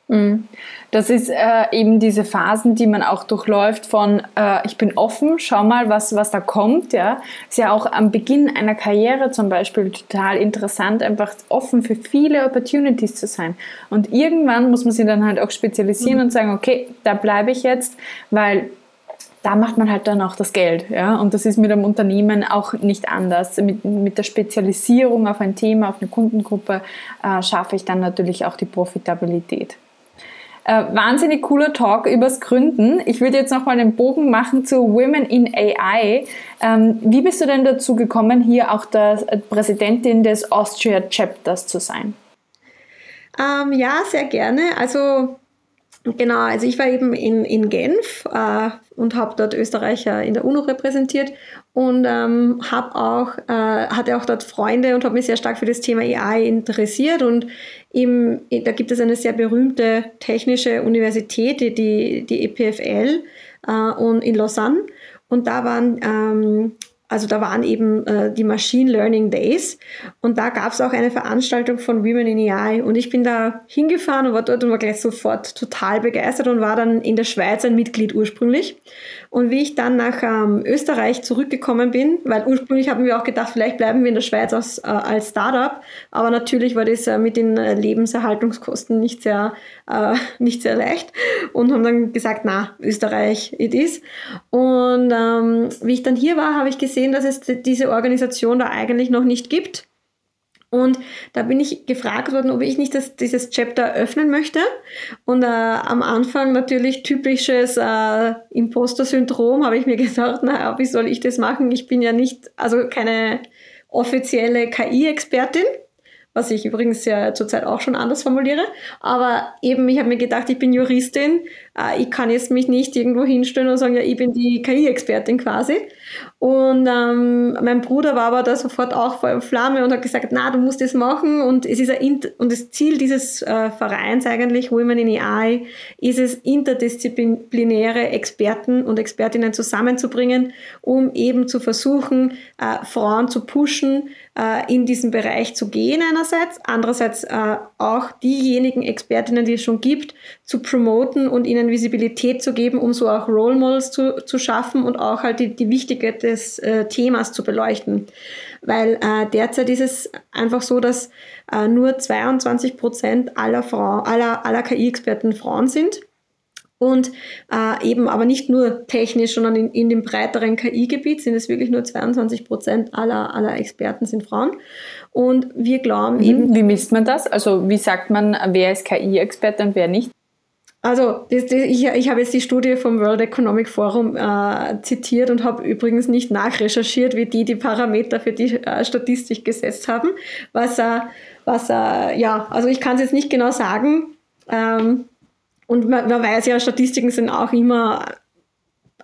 Mhm. Das ist äh, eben diese Phasen, die man auch durchläuft von äh, ich bin offen, schau mal, was, was da kommt. Ja. Ist ja auch am Beginn einer Karriere zum Beispiel total interessant, einfach offen für viele Opportunities zu sein. Und irgendwann muss man sich dann halt auch spezialisieren mhm. und sagen, okay, da bleibe ich jetzt, weil da macht man halt dann auch das Geld. Ja? Und das ist mit einem Unternehmen auch nicht anders. Mit, mit der Spezialisierung auf ein Thema, auf eine Kundengruppe äh, schaffe ich dann natürlich auch die Profitabilität. Äh, wahnsinnig cooler Talk übers Gründen. Ich würde jetzt nochmal den Bogen machen zu Women in AI. Ähm, wie bist du denn dazu gekommen, hier auch der Präsidentin des Austria Chapters zu sein? Ähm, ja, sehr gerne. Also Genau, also ich war eben in, in Genf äh, und habe dort Österreicher in der UNO repräsentiert und ähm, habe auch, äh, hatte auch dort Freunde und habe mich sehr stark für das Thema AI interessiert und eben, da gibt es eine sehr berühmte technische Universität, die, die EPFL äh, und in Lausanne. Und da waren ähm, also da waren eben äh, die Machine Learning Days und da gab es auch eine Veranstaltung von Women in AI und ich bin da hingefahren und war dort und war gleich sofort total begeistert und war dann in der Schweiz ein Mitglied ursprünglich. Und wie ich dann nach ähm, Österreich zurückgekommen bin, weil ursprünglich haben wir auch gedacht, vielleicht bleiben wir in der Schweiz als, äh, als Startup, aber natürlich war das äh, mit den äh, Lebenserhaltungskosten nicht sehr, äh, <laughs> nicht sehr leicht und haben dann gesagt, na, Österreich, it is. Und ähm, wie ich dann hier war, habe ich gesehen, dass es diese Organisation da eigentlich noch nicht gibt. Und da bin ich gefragt worden, ob ich nicht das, dieses Chapter öffnen möchte. Und äh, am Anfang natürlich typisches äh, Imposter-Syndrom, habe ich mir <laughs> gedacht, naja, wie soll ich das machen? Ich bin ja nicht, also keine offizielle KI-Expertin was ich übrigens ja zurzeit auch schon anders formuliere. Aber eben, ich habe mir gedacht, ich bin Juristin, äh, ich kann jetzt mich nicht irgendwo hinstellen und sagen, ja, ich bin die KI-Expertin quasi. Und ähm, mein Bruder war aber da sofort auch vor Flamme und hat gesagt, na, du musst das machen. Und es ist ein und das Ziel dieses äh, Vereins eigentlich, Women in AI, ist es, interdisziplinäre Experten und Expertinnen zusammenzubringen, um eben zu versuchen, äh, Frauen zu pushen, äh, in diesen Bereich zu gehen einerseits, andererseits äh, auch diejenigen Expertinnen, die es schon gibt, zu promoten und ihnen Visibilität zu geben, um so auch Role Models zu, zu schaffen und auch halt die, die Wichtige des äh, Themas zu beleuchten. Weil äh, derzeit ist es einfach so, dass äh, nur 22 Prozent aller, Frau, aller, aller KI-Experten Frauen sind und äh, eben aber nicht nur technisch, sondern in, in dem breiteren KI-Gebiet sind es wirklich nur 22 Prozent aller, aller Experten sind Frauen. Und wir glauben mhm. eben. Wie misst man das? Also wie sagt man, wer ist KI-Experte und wer nicht? Also das, das, ich, ich habe jetzt die Studie vom World Economic Forum äh, zitiert und habe übrigens nicht nachrecherchiert, wie die die Parameter für die äh, Statistik gesetzt haben. Was, äh, was äh, ja, also ich kann es jetzt nicht genau sagen. Ähm, und man, man weiß ja, Statistiken sind auch immer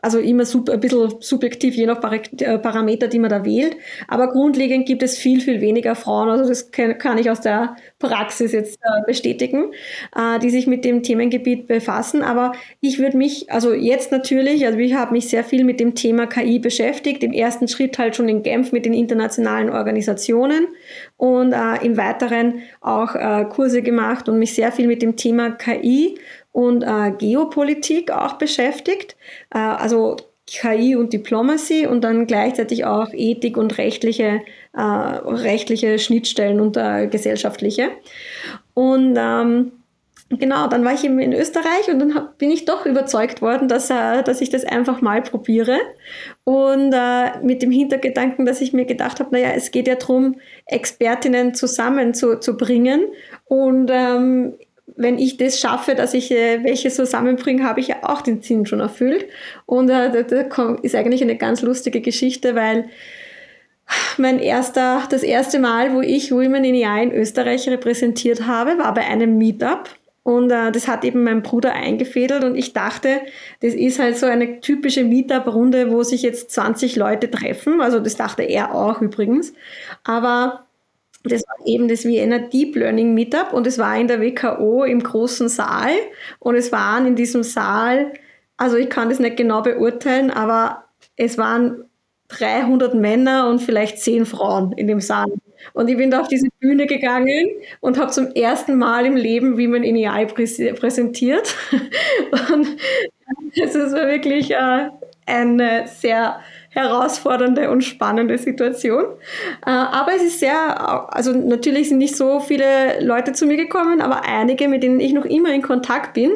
also immer sub, ein bisschen subjektiv, je nach äh, Parameter, die man da wählt. Aber grundlegend gibt es viel, viel weniger Frauen, also das kann, kann ich aus der Praxis jetzt äh, bestätigen, äh, die sich mit dem Themengebiet befassen. Aber ich würde mich, also jetzt natürlich, also ich habe mich sehr viel mit dem Thema KI beschäftigt, im ersten Schritt halt schon in Genf mit den internationalen Organisationen und äh, im Weiteren auch äh, Kurse gemacht und mich sehr viel mit dem Thema KI und äh, Geopolitik auch beschäftigt. Äh, also KI und Diplomacy und dann gleichzeitig auch Ethik und rechtliche, äh, rechtliche Schnittstellen und äh, gesellschaftliche. Und ähm, genau, dann war ich eben in Österreich und dann hab, bin ich doch überzeugt worden, dass, äh, dass ich das einfach mal probiere. Und äh, mit dem Hintergedanken, dass ich mir gedacht habe, naja, es geht ja darum, Expertinnen zusammenzubringen. Und ähm, wenn ich das schaffe, dass ich äh, welche zusammenbringe, habe ich ja auch den Sinn schon erfüllt. Und äh, das ist eigentlich eine ganz lustige Geschichte, weil mein erster, das erste Mal, wo ich Women in AI in Österreich repräsentiert habe, war bei einem Meetup. Und äh, das hat eben mein Bruder eingefädelt und ich dachte, das ist halt so eine typische Meetup-Runde, wo sich jetzt 20 Leute treffen. Also das dachte er auch übrigens. Aber das war eben das Vienna Deep Learning Meetup und es war in der WKO im großen Saal und es waren in diesem Saal, also ich kann das nicht genau beurteilen, aber es waren 300 Männer und vielleicht 10 Frauen in dem Saal. Und ich bin da auf diese Bühne gegangen und habe zum ersten Mal im Leben wie man in AI präsentiert. <laughs> Und es war wirklich äh, eine sehr herausfordernde und spannende Situation. Äh, aber es ist sehr, also natürlich sind nicht so viele Leute zu mir gekommen, aber einige, mit denen ich noch immer in Kontakt bin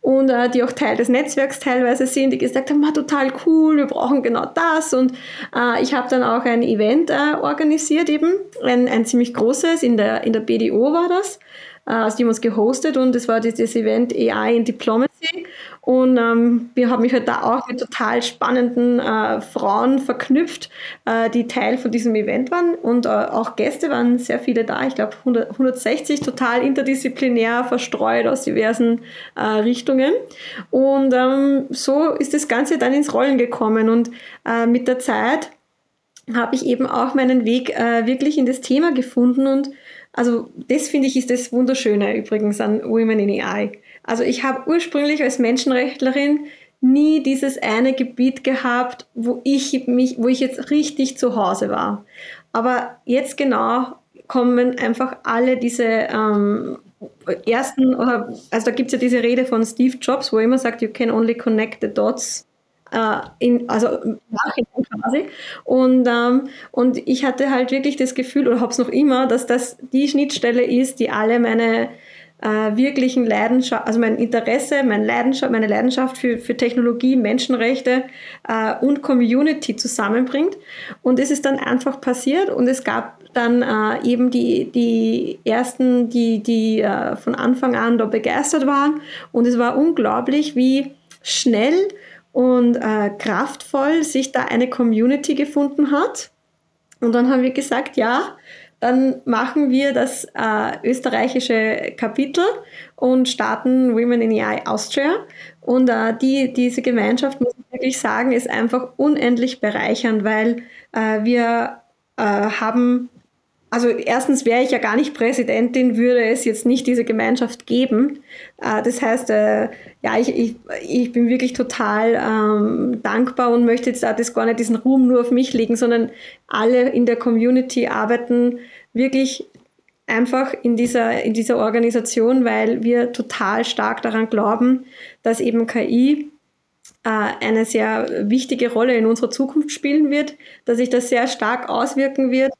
und äh, die auch Teil des Netzwerks teilweise sind, die gesagt haben, total cool, wir brauchen genau das. Und äh, ich habe dann auch ein Event organisiert eben, ein, ein ziemlich großes, in der, in der BDO war das. Also die haben uns gehostet und es war dieses Event AI in Diplomacy. Und ähm, wir haben mich halt da auch mit total spannenden äh, Frauen verknüpft, äh, die Teil von diesem Event waren. Und äh, auch Gäste waren sehr viele da. Ich glaube 160, total interdisziplinär verstreut aus diversen äh, Richtungen. Und ähm, so ist das Ganze dann ins Rollen gekommen. Und äh, mit der Zeit habe ich eben auch meinen Weg äh, wirklich in das Thema gefunden und also das finde ich ist das Wunderschöne übrigens an Women in AI. Also ich habe ursprünglich als Menschenrechtlerin nie dieses eine Gebiet gehabt, wo ich mich, wo ich jetzt richtig zu Hause war. Aber jetzt genau kommen einfach alle diese ähm, ersten, oder, also da gibt es ja diese Rede von Steve Jobs, wo er immer sagt, you can only connect the dots äh, in, also Nachhinein quasi. Und, ähm, und ich hatte halt wirklich das Gefühl, oder habe es noch immer, dass das die Schnittstelle ist, die alle meine äh, wirklichen Leidenschaft, also mein Interesse, mein Leidenschaft, meine Leidenschaft für, für Technologie, Menschenrechte äh, und Community zusammenbringt. Und es ist dann einfach passiert und es gab dann äh, eben die, die ersten, die, die äh, von Anfang an da begeistert waren. Und es war unglaublich, wie schnell und äh, kraftvoll sich da eine Community gefunden hat. Und dann haben wir gesagt, ja, dann machen wir das äh, österreichische Kapitel und starten Women in AI Austria. Und äh, die, diese Gemeinschaft, muss ich wirklich sagen, ist einfach unendlich bereichernd, weil äh, wir äh, haben also erstens wäre ich ja gar nicht Präsidentin, würde es jetzt nicht diese Gemeinschaft geben. Äh, das heißt, äh, ja, ich, ich, ich bin wirklich total ähm, dankbar und möchte jetzt das gar nicht diesen Ruhm nur auf mich legen, sondern alle in der Community arbeiten wirklich einfach in dieser, in dieser Organisation, weil wir total stark daran glauben, dass eben KI äh, eine sehr wichtige Rolle in unserer Zukunft spielen wird, dass sich das sehr stark auswirken wird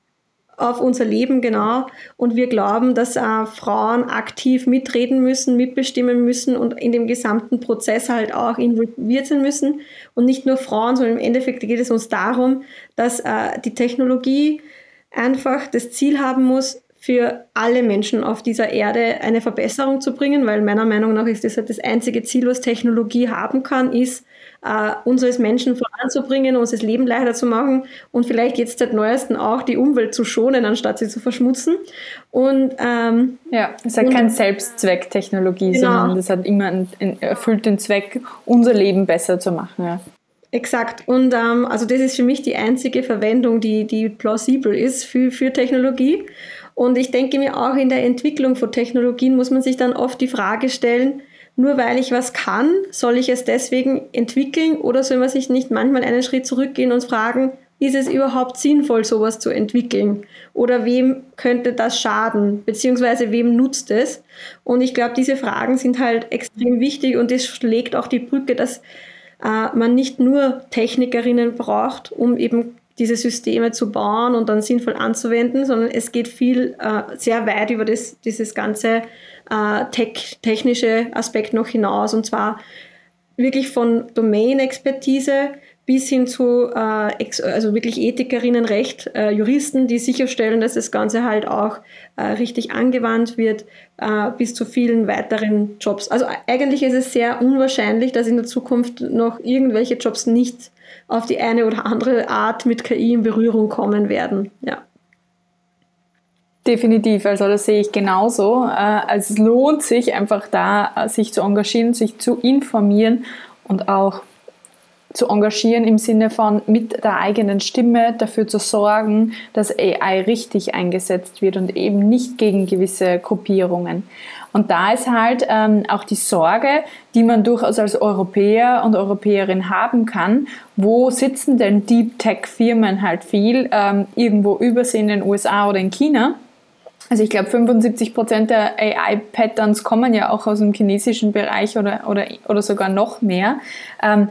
auf unser Leben, genau. Und wir glauben, dass äh, Frauen aktiv mitreden müssen, mitbestimmen müssen und in dem gesamten Prozess halt auch involviert sein müssen. Und nicht nur Frauen, sondern im Endeffekt geht es uns darum, dass äh, die Technologie einfach das Ziel haben muss, für alle Menschen auf dieser Erde eine Verbesserung zu bringen, weil meiner Meinung nach ist das halt das einzige Ziel, was Technologie haben kann, ist, äh, uns als Menschen voranzubringen, uns das Leben leichter zu machen und vielleicht jetzt seit neuesten auch die Umwelt zu schonen, anstatt sie zu verschmutzen. Und, ähm, ja, es hat kein Selbstzweck Technologie, genau. sondern das hat immer einen, einen, erfüllt den Zweck, unser Leben besser zu machen. Ja. Exakt. Und ähm, also das ist für mich die einzige Verwendung, die, die plausibel ist für, für Technologie. Und ich denke mir auch in der Entwicklung von Technologien muss man sich dann oft die Frage stellen, nur weil ich was kann, soll ich es deswegen entwickeln oder soll man sich nicht manchmal einen Schritt zurückgehen und fragen, ist es überhaupt sinnvoll, sowas zu entwickeln? Oder wem könnte das schaden? Beziehungsweise wem nutzt es? Und ich glaube, diese Fragen sind halt extrem wichtig und das schlägt auch die Brücke, dass äh, man nicht nur Technikerinnen braucht, um eben diese Systeme zu bauen und dann sinnvoll anzuwenden, sondern es geht viel äh, sehr weit über das, dieses ganze äh, tech, technische Aspekt noch hinaus und zwar wirklich von Domain-Expertise bis hin zu äh, also wirklich Ethikerinnen, Recht, äh, Juristen, die sicherstellen, dass das Ganze halt auch äh, richtig angewandt wird, äh, bis zu vielen weiteren Jobs. Also eigentlich ist es sehr unwahrscheinlich, dass in der Zukunft noch irgendwelche Jobs nicht auf die eine oder andere Art mit KI in Berührung kommen werden. Ja. Definitiv, also das sehe ich genauso. Äh, also es lohnt sich einfach da, äh, sich zu engagieren, sich zu informieren und auch zu engagieren im Sinne von mit der eigenen Stimme dafür zu sorgen, dass AI richtig eingesetzt wird und eben nicht gegen gewisse Gruppierungen. Und da ist halt ähm, auch die Sorge, die man durchaus als Europäer und Europäerin haben kann, wo sitzen denn Deep Tech Firmen halt viel, ähm, irgendwo übersehen in den USA oder in China. Also ich glaube, 75 Prozent der AI-Patterns kommen ja auch aus dem chinesischen Bereich oder, oder, oder sogar noch mehr. Ähm,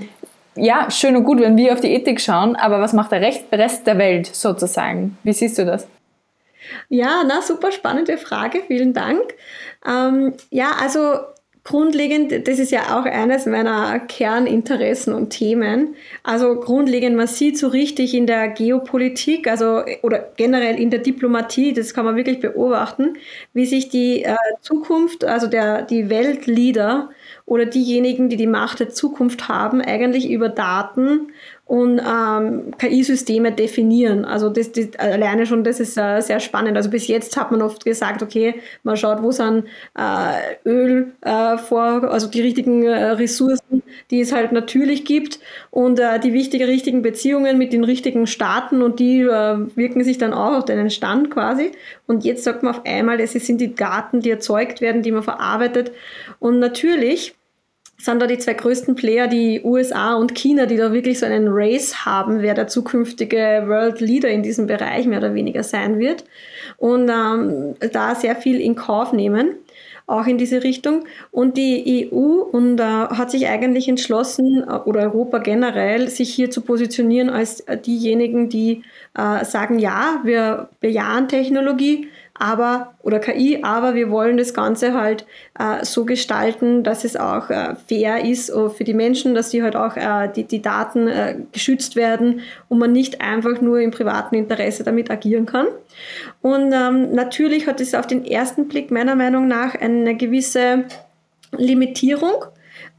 ja, schön und gut, wenn wir auf die Ethik schauen, aber was macht der Rest der Welt sozusagen? Wie siehst du das? Ja, na, super spannende Frage, vielen Dank. Ähm, ja, also grundlegend, das ist ja auch eines meiner Kerninteressen und Themen. Also grundlegend, man sieht so richtig in der Geopolitik, also oder generell in der Diplomatie, das kann man wirklich beobachten, wie sich die äh, Zukunft, also der, die Weltleader oder diejenigen, die die Macht der Zukunft haben, eigentlich über Daten und ähm, KI-Systeme definieren. Also das, das, alleine schon, das ist äh, sehr spannend. Also bis jetzt hat man oft gesagt, okay, man schaut, wo sind äh, Öl äh, vor, also die richtigen äh, Ressourcen, die es halt natürlich gibt und äh, die wichtigen, richtigen Beziehungen mit den richtigen Staaten und die äh, wirken sich dann auch auf den Stand quasi. Und jetzt sagt man auf einmal, es sind die Daten, die erzeugt werden, die man verarbeitet. Und natürlich sind da die zwei größten Player, die USA und China, die da wirklich so einen Race haben, wer der zukünftige World Leader in diesem Bereich mehr oder weniger sein wird. Und ähm, da sehr viel in Kauf nehmen auch in diese Richtung. Und die EU und, äh, hat sich eigentlich entschlossen, äh, oder Europa generell, sich hier zu positionieren als äh, diejenigen, die äh, sagen, ja, wir bejahen Technologie, aber oder KI, aber wir wollen das Ganze halt äh, so gestalten, dass es auch äh, fair ist uh, für die Menschen, dass die halt auch äh, die, die Daten äh, geschützt werden und man nicht einfach nur im privaten Interesse damit agieren kann. Und ähm, natürlich hat es auf den ersten Blick meiner Meinung nach eine gewisse Limitierung,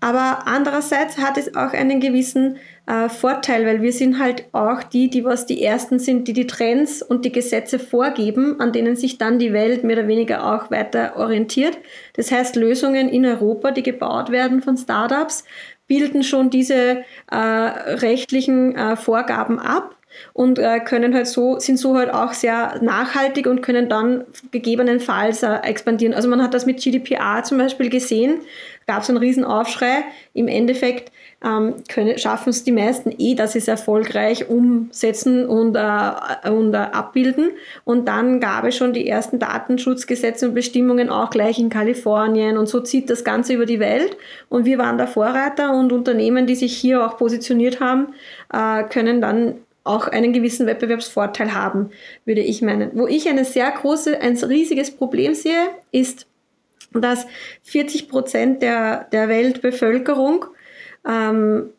aber andererseits hat es auch einen gewissen äh, Vorteil, weil wir sind halt auch die, die was die Ersten sind, die die Trends und die Gesetze vorgeben, an denen sich dann die Welt mehr oder weniger auch weiter orientiert. Das heißt, Lösungen in Europa, die gebaut werden von Startups, bilden schon diese äh, rechtlichen äh, Vorgaben ab und äh, können halt so, sind so halt auch sehr nachhaltig und können dann gegebenenfalls äh, expandieren. Also man hat das mit GDPR zum Beispiel gesehen, gab es einen riesen Aufschrei. Im Endeffekt ähm, schaffen es die meisten eh, dass sie es erfolgreich umsetzen und, äh, und äh, abbilden. Und dann gab es schon die ersten Datenschutzgesetze und Bestimmungen auch gleich in Kalifornien und so zieht das Ganze über die Welt. Und wir waren der Vorreiter und Unternehmen, die sich hier auch positioniert haben, äh, können dann auch einen gewissen Wettbewerbsvorteil haben, würde ich meinen. Wo ich eine sehr große, ein riesiges Problem sehe, ist, dass 40 Prozent der, der Weltbevölkerung ähm,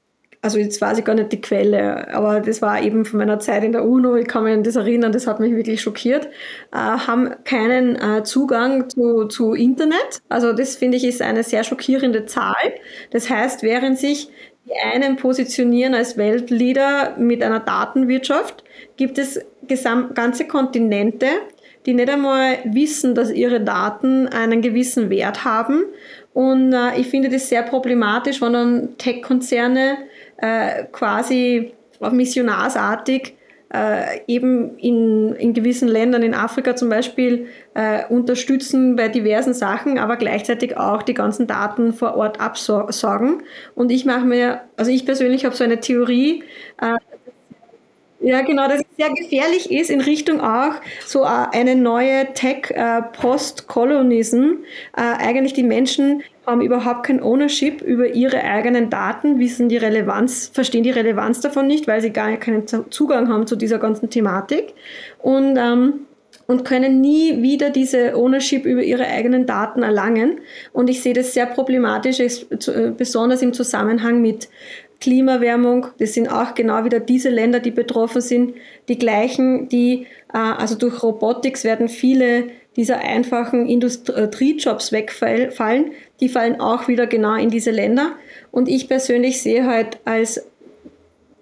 also jetzt weiß ich gar nicht die Quelle, aber das war eben von meiner Zeit in der UNO, ich kann mich an das erinnern, das hat mich wirklich schockiert, äh, haben keinen äh, Zugang zu, zu Internet. Also das finde ich ist eine sehr schockierende Zahl. Das heißt, während sich die einen positionieren als Weltleader mit einer Datenwirtschaft, gibt es ganze Kontinente, die nicht einmal wissen, dass ihre Daten einen gewissen Wert haben und äh, ich finde das sehr problematisch, wenn dann Tech-Konzerne äh, quasi missionarsartig äh, eben in, in gewissen Ländern, in Afrika zum Beispiel, äh, unterstützen bei diversen Sachen, aber gleichzeitig auch die ganzen Daten vor Ort absorgen. Und ich mache mir, also ich persönlich habe so eine Theorie, äh, ja, genau, dass es sehr gefährlich ist in Richtung auch so äh, eine neue Tech-Post-Colonism. Äh, äh, eigentlich die Menschen haben überhaupt kein Ownership über ihre eigenen Daten, wissen die Relevanz, verstehen die Relevanz davon nicht, weil sie gar keinen Zugang haben zu dieser ganzen Thematik und, ähm, und können nie wieder diese Ownership über ihre eigenen Daten erlangen. Und ich sehe das sehr problematisch, besonders im Zusammenhang mit Klimawärmung. Das sind auch genau wieder diese Länder, die betroffen sind. Die gleichen, die, äh, also durch Robotics werden viele dieser einfachen Industriejobs wegfallen. Die fallen auch wieder genau in diese Länder. Und ich persönlich sehe halt als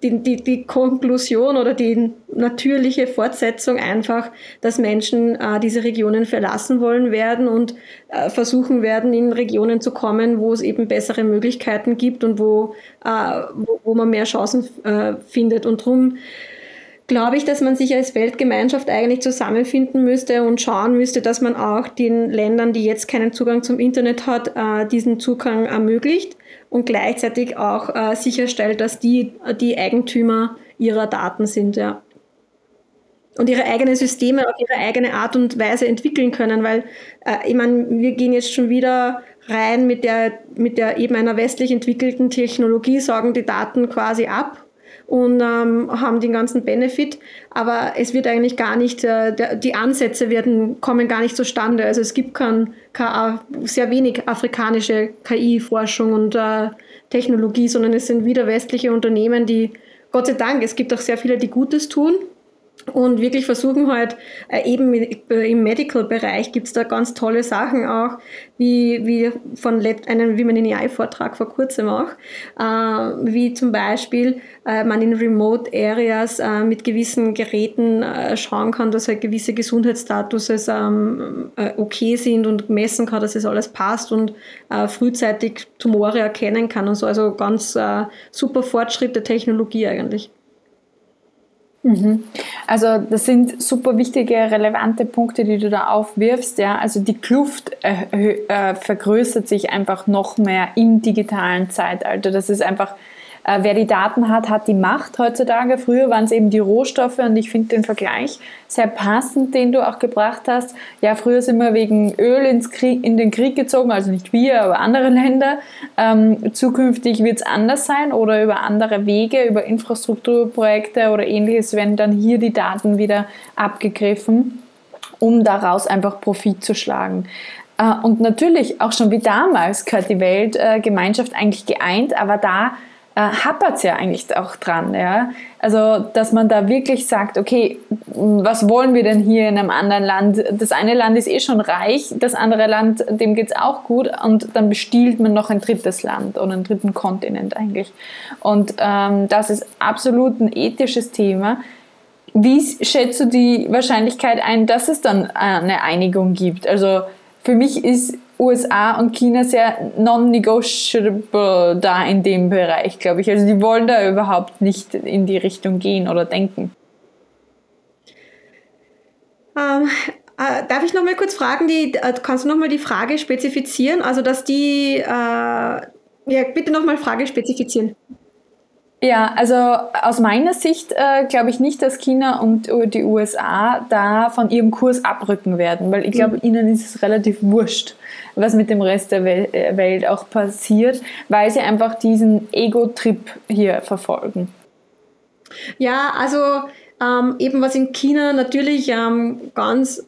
die, die, die Konklusion oder die natürliche Fortsetzung einfach, dass Menschen äh, diese Regionen verlassen wollen werden und äh, versuchen werden, in Regionen zu kommen, wo es eben bessere Möglichkeiten gibt und wo, äh, wo, wo, man mehr Chancen äh, findet. Und darum glaube ich, dass man sich als Weltgemeinschaft eigentlich zusammenfinden müsste und schauen müsste, dass man auch den Ländern, die jetzt keinen Zugang zum Internet hat, äh, diesen Zugang ermöglicht und gleichzeitig auch äh, sicherstellt, dass die die Eigentümer ihrer Daten sind, ja. Und ihre eigenen Systeme auf ihre eigene Art und Weise entwickeln können, weil äh, ich meine, wir gehen jetzt schon wieder rein mit der, mit der eben einer westlich entwickelten Technologie, sorgen die Daten quasi ab und ähm, haben den ganzen Benefit, aber es wird eigentlich gar nicht, äh, der, die Ansätze werden, kommen gar nicht zustande. Also es gibt kein, kein sehr wenig afrikanische KI-Forschung und äh, Technologie, sondern es sind wieder westliche Unternehmen, die, Gott sei Dank, es gibt auch sehr viele, die Gutes tun, und wirklich versuchen halt äh, eben äh, im Medical-Bereich gibt es da ganz tolle Sachen auch, wie, wie von einem wie man in AI-Vortrag vor kurzem auch, äh, wie zum Beispiel äh, man in Remote Areas mit gewissen Geräten schauen kann, dass halt gewisse Gesundheitsstatuses ähm, okay sind und messen kann, dass es alles passt und frühzeitig Tumore erkennen kann und so. Also ganz super Fortschritt der Technologie eigentlich. Mhm. Also das sind super wichtige, relevante Punkte, die du da aufwirfst. Ja? Also die Kluft äh, äh, vergrößert sich einfach noch mehr im digitalen Zeitalter. Das ist einfach äh, wer die Daten hat, hat die Macht heutzutage. Früher waren es eben die Rohstoffe und ich finde den Vergleich sehr passend, den du auch gebracht hast. Ja, früher sind wir wegen Öl ins Krieg, in den Krieg gezogen, also nicht wir, aber andere <laughs> Länder. Ähm, zukünftig wird es anders sein oder über andere Wege, über Infrastrukturprojekte oder ähnliches werden dann hier die Daten wieder abgegriffen, um daraus einfach Profit zu schlagen. Äh, und natürlich, auch schon wie damals, gehört die Weltgemeinschaft eigentlich geeint, aber da äh, hapert es ja eigentlich auch dran. Ja? Also, dass man da wirklich sagt, okay, was wollen wir denn hier in einem anderen Land? Das eine Land ist eh schon reich, das andere Land, dem geht es auch gut und dann bestiehlt man noch ein drittes Land oder einen dritten Kontinent eigentlich. Und ähm, das ist absolut ein ethisches Thema. Wie schätzt du die Wahrscheinlichkeit ein, dass es dann eine Einigung gibt? Also für mich ist USA und China sehr non-negotiable da in dem Bereich, glaube ich. Also die wollen da überhaupt nicht in die Richtung gehen oder denken. Ähm, äh, darf ich noch mal kurz fragen, die, äh, kannst du noch mal die Frage spezifizieren? Also, dass die, äh, ja, bitte noch mal Frage spezifizieren. Ja, also aus meiner Sicht äh, glaube ich nicht, dass China und die USA da von ihrem Kurs abrücken werden, weil ich glaube, mhm. ihnen ist es relativ wurscht, was mit dem Rest der äh, Welt auch passiert, weil sie einfach diesen Ego-Trip hier verfolgen. Ja, also ähm, eben was in China natürlich ähm, ganz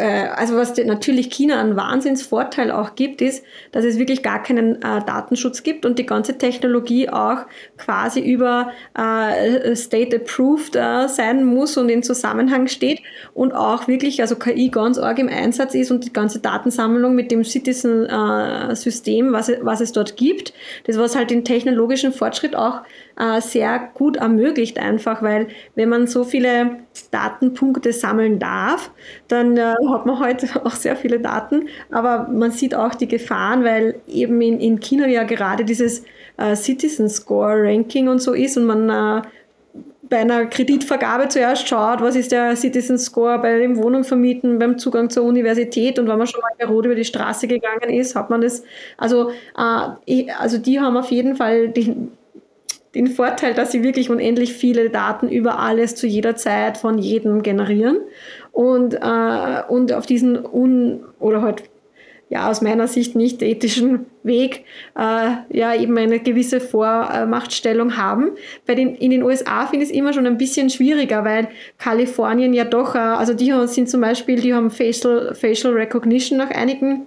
also was natürlich China einen Wahnsinnsvorteil auch gibt, ist, dass es wirklich gar keinen äh, Datenschutz gibt und die ganze Technologie auch quasi über äh, State Approved äh, sein muss und in Zusammenhang steht und auch wirklich, also KI ganz arg im Einsatz ist und die ganze Datensammlung mit dem Citizen-System, was, was es dort gibt, das was halt den technologischen Fortschritt auch äh, sehr gut ermöglicht einfach, weil wenn man so viele Datenpunkte sammeln darf, dann äh, hat man heute <laughs> auch sehr viele Daten, aber man sieht auch die Gefahren, weil eben in, in China ja gerade dieses äh, Citizen Score Ranking und so ist und man äh, bei einer Kreditvergabe zuerst schaut, was ist der Citizen Score bei dem Wohnung vermieten, beim Zugang zur Universität und wenn man schon mal bei Rot über die Straße gegangen ist, hat man das, also, äh, also die haben auf jeden Fall den, den Vorteil, dass sie wirklich unendlich viele Daten über alles zu jeder Zeit von jedem generieren und, äh, und auf diesen un oder halt ja aus meiner Sicht nicht ethischen Weg äh, ja eben eine gewisse Vormachtstellung haben. Bei den, in den USA finde ich es immer schon ein bisschen schwieriger, weil Kalifornien ja doch, äh, also die sind zum Beispiel, die haben Facial, Facial Recognition nach einigen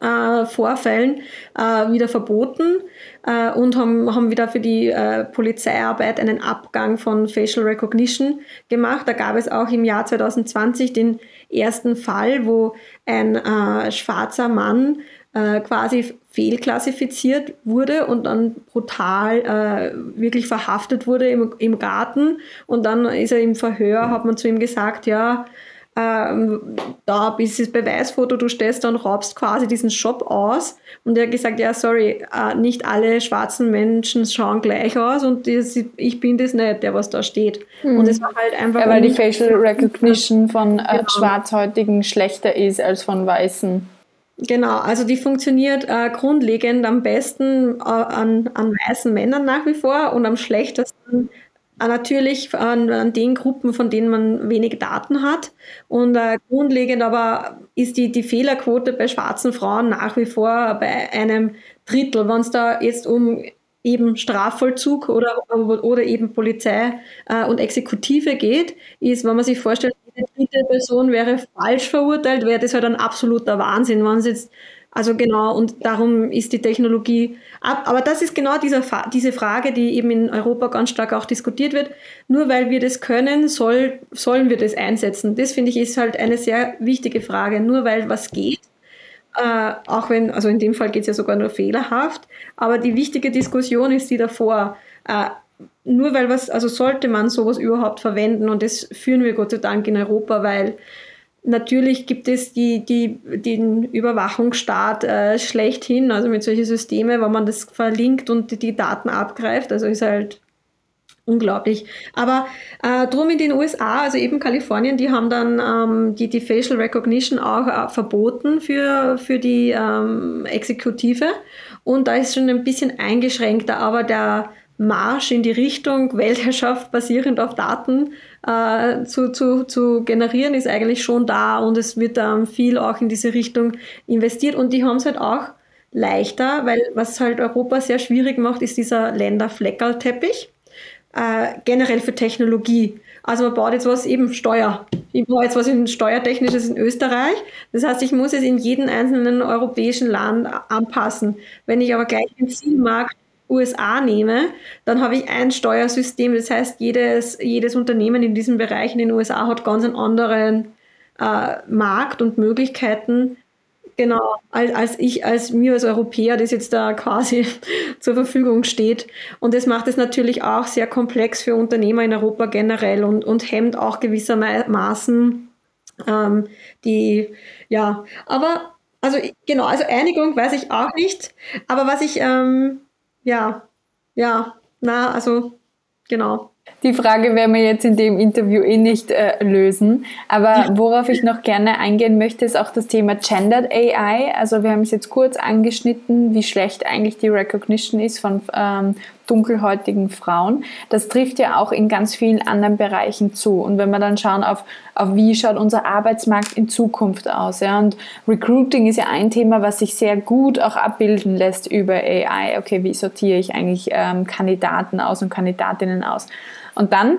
äh, Vorfällen äh, wieder verboten äh, und haben, haben wieder für die äh, Polizeiarbeit einen Abgang von Facial Recognition gemacht. Da gab es auch im Jahr 2020 den ersten Fall, wo ein äh, schwarzer Mann äh, quasi fehlklassifiziert wurde und dann brutal wirklich verhaftet wurde im, im Garten. Und dann ist er im Verhör, hat man zu ihm gesagt, ja, ähm, da bis das Beweisfoto, du stellst dann raubst quasi diesen Shop aus. Und er hat gesagt, ja, sorry, äh, nicht alle schwarzen Menschen schauen gleich aus und das, ich bin das nicht, der was da steht. Mhm. Und es war halt einfach. Ja, weil die Facial Recognition von äh, genau. Schwarzhäutigen schlechter ist als von Weißen. Genau, also die funktioniert äh, grundlegend am besten äh, an, an weißen Männern nach wie vor und am schlechtesten natürlich an, an, den Gruppen, von denen man wenig Daten hat. Und äh, grundlegend aber ist die, die Fehlerquote bei schwarzen Frauen nach wie vor bei einem Drittel. Wenn es da jetzt um eben Strafvollzug oder, oder eben Polizei äh, und Exekutive geht, ist, wenn man sich vorstellt, eine dritte Person wäre falsch verurteilt, wäre das halt ein absoluter Wahnsinn, wenn es jetzt also genau, und darum ist die Technologie ab. Aber das ist genau diese, diese Frage, die eben in Europa ganz stark auch diskutiert wird. Nur weil wir das können, soll, sollen wir das einsetzen. Das finde ich ist halt eine sehr wichtige Frage. Nur weil was geht, äh, auch wenn, also in dem Fall geht es ja sogar nur fehlerhaft, aber die wichtige Diskussion ist die davor. Äh, nur weil was, also sollte man sowas überhaupt verwenden und das führen wir Gott sei Dank in Europa, weil Natürlich gibt es die, die, den Überwachungsstaat äh, schlechthin, also mit solchen Systemen, wo man das verlinkt und die, die Daten abgreift. Also ist halt unglaublich. Aber äh, drum in den USA, also eben Kalifornien, die haben dann ähm, die, die Facial Recognition auch äh, verboten für, für die ähm, Exekutive. Und da ist schon ein bisschen eingeschränkter, aber der Marsch in die Richtung <laughs> Weltherrschaft basierend auf Daten äh, zu, zu, zu generieren, ist eigentlich schon da und es wird ähm, viel auch in diese Richtung investiert. Und die haben es halt auch leichter, weil was halt Europa sehr schwierig macht, ist dieser Länderfleckerlteppich äh, generell für Technologie. Also man baut jetzt was eben Steuer. Ich baue jetzt was in Steuertechnisches in Österreich. Das heißt, ich muss es in jedem einzelnen europäischen Land anpassen. Wenn ich aber gleich den Zielmarkt USA nehme, dann habe ich ein Steuersystem. Das heißt, jedes, jedes Unternehmen in diesem Bereich in den USA hat ganz einen anderen äh, Markt und Möglichkeiten, Genau, als, als ich, als mir als Europäer, das jetzt da quasi <laughs> zur Verfügung steht. Und das macht es natürlich auch sehr komplex für Unternehmer in Europa generell und, und hemmt auch gewissermaßen ähm, die, ja, aber, also genau, also Einigung weiß ich auch nicht, aber was ich, ähm, ja, ja, na, also, genau. Die Frage werden wir jetzt in dem Interview eh nicht äh, lösen. Aber worauf ich noch gerne eingehen möchte, ist auch das Thema Gendered AI. Also wir haben es jetzt kurz angeschnitten, wie schlecht eigentlich die Recognition ist von ähm, dunkelhäutigen Frauen. Das trifft ja auch in ganz vielen anderen Bereichen zu. Und wenn wir dann schauen auf, auf wie schaut unser Arbeitsmarkt in Zukunft aus, ja, und Recruiting ist ja ein Thema, was sich sehr gut auch abbilden lässt über AI. Okay, wie sortiere ich eigentlich ähm, Kandidaten aus und Kandidatinnen aus? Und dann,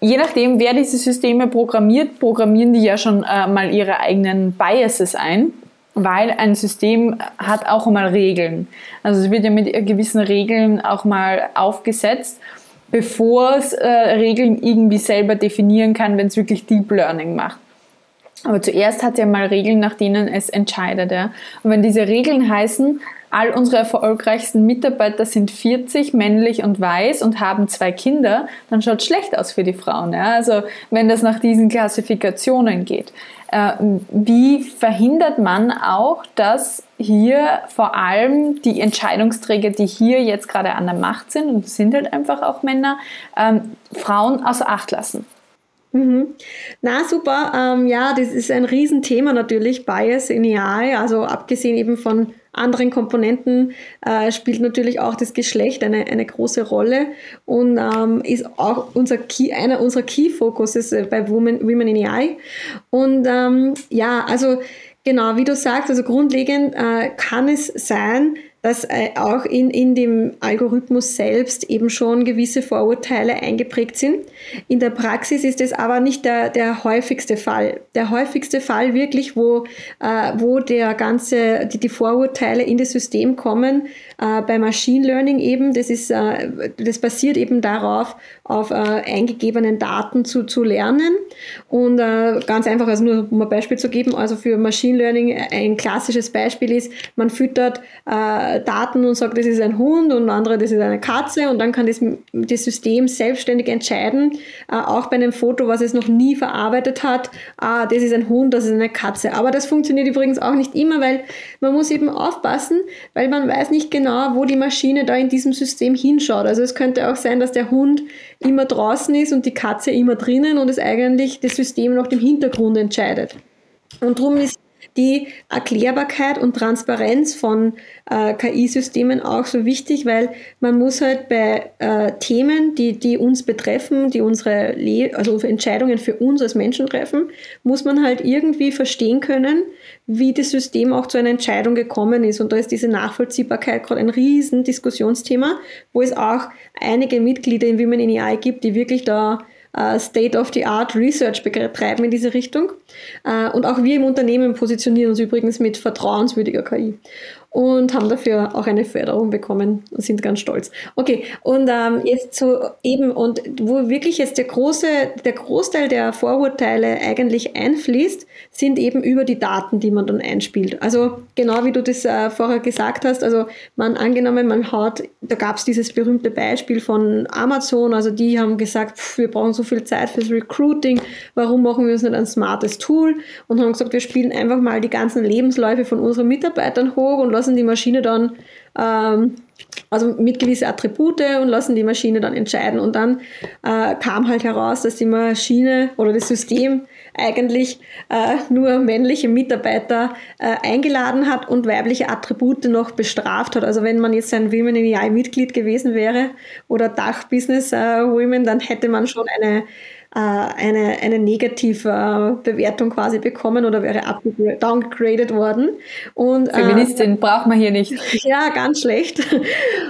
je nachdem, wer diese Systeme programmiert, programmieren die ja schon äh, mal ihre eigenen Biases ein, weil ein System hat auch mal Regeln. Also es wird ja mit gewissen Regeln auch mal aufgesetzt, bevor es äh, Regeln irgendwie selber definieren kann, wenn es wirklich Deep Learning macht. Aber zuerst hat ja mal Regeln, nach denen es entscheidet. Ja. Und wenn diese Regeln heißen, all unsere erfolgreichsten Mitarbeiter sind 40, männlich und weiß und haben zwei Kinder, dann schaut es schlecht aus für die Frauen. Ja? Also wenn das nach diesen Klassifikationen geht. Äh, wie verhindert man auch, dass hier vor allem die Entscheidungsträger, die hier jetzt gerade an der Macht sind, und sind halt einfach auch Männer, ähm, Frauen außer Acht lassen? Mhm. Na super, ähm, ja, das ist ein Riesenthema natürlich, Bias in AI, also abgesehen eben von anderen Komponenten äh, spielt natürlich auch das Geschlecht eine, eine große Rolle und ähm, ist auch unser Key, einer unserer Key-Focuses äh, bei Women, Women in AI. Und ähm, ja, also genau, wie du sagst, also grundlegend äh, kann es sein, dass äh, auch in, in dem Algorithmus selbst eben schon gewisse Vorurteile eingeprägt sind. In der Praxis ist es aber nicht der, der häufigste Fall. Der häufigste Fall wirklich, wo, äh, wo der ganze, die, die Vorurteile in das System kommen, äh, bei Machine Learning eben, das ist, äh, das basiert eben darauf, auf äh, eingegebenen Daten zu, zu lernen. Und äh, ganz einfach, also nur um ein Beispiel zu geben, also für Machine Learning ein klassisches Beispiel ist, man füttert äh, Daten und sagt, das ist ein Hund und andere, das ist eine Katze und dann kann das, das System selbstständig entscheiden, äh, auch bei einem Foto, was es noch nie verarbeitet hat, ah, das ist ein Hund, das ist eine Katze. Aber das funktioniert übrigens auch nicht immer, weil man muss eben aufpassen, weil man weiß nicht genau, wo die Maschine da in diesem System hinschaut. Also es könnte auch sein, dass der Hund immer draußen ist und die Katze immer drinnen und es eigentlich das System noch im Hintergrund entscheidet. Und darum ist die Erklärbarkeit und Transparenz von äh, KI-Systemen auch so wichtig, weil man muss halt bei äh, Themen, die, die uns betreffen, die unsere, Le also Entscheidungen für uns als Menschen treffen, muss man halt irgendwie verstehen können, wie das System auch zu einer Entscheidung gekommen ist. Und da ist diese Nachvollziehbarkeit gerade ein riesen Diskussionsthema, wo es auch einige Mitglieder in Women in AI gibt, die wirklich da äh, State-of-the-Art Research betreiben in diese Richtung. Äh, und auch wir im Unternehmen positionieren uns übrigens mit vertrauenswürdiger KI und haben dafür auch eine Förderung bekommen und sind ganz stolz. Okay, und ähm, jetzt so eben, und wo wirklich jetzt der große, der Großteil der Vorurteile eigentlich einfließt, sind eben über die Daten, die man dann einspielt. Also genau wie du das äh, vorher gesagt hast, also man angenommen, man hat, da gab es dieses berühmte Beispiel von Amazon, also die haben gesagt, pff, wir brauchen so viel Zeit fürs Recruiting, warum machen wir uns nicht ein smartes Tool und haben gesagt, wir spielen einfach mal die ganzen Lebensläufe von unseren Mitarbeitern hoch und lassen lassen die Maschine dann ähm, also mit gewisse Attribute und lassen die Maschine dann entscheiden. Und dann äh, kam halt heraus, dass die Maschine oder das System eigentlich äh, nur männliche Mitarbeiter äh, eingeladen hat und weibliche Attribute noch bestraft hat. Also wenn man jetzt ein Women in AI Mitglied gewesen wäre oder Dach Business äh, Women, dann hätte man schon eine eine, eine negative Bewertung quasi bekommen oder wäre downgraded worden. Und, äh, Feministin äh, braucht man hier nicht. <laughs> Ja, ganz schlecht.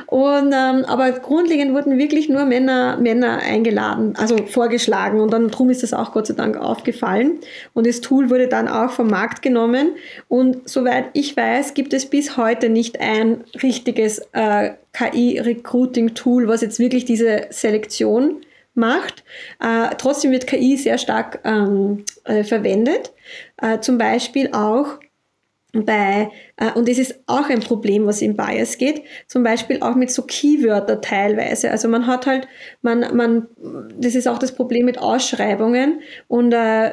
Und, ähm, aber grundlegend wurden wirklich nur Männer, Männer eingeladen, also vorgeschlagen. Und dann drum ist das auch Gott sei Dank aufgefallen. Und das Tool wurde dann auch vom Markt genommen. Und soweit ich weiß, gibt es bis heute nicht ein richtiges äh, KI-Recruiting-Tool, was jetzt wirklich diese Selektion macht. Äh, trotzdem wird KI sehr stark ähm, äh, verwendet. Äh, zum Beispiel auch bei, äh, und das ist auch ein Problem, was im Bias geht, zum Beispiel auch mit so Keywörter teilweise. Also man hat halt, man, man, das ist auch das Problem mit Ausschreibungen und äh,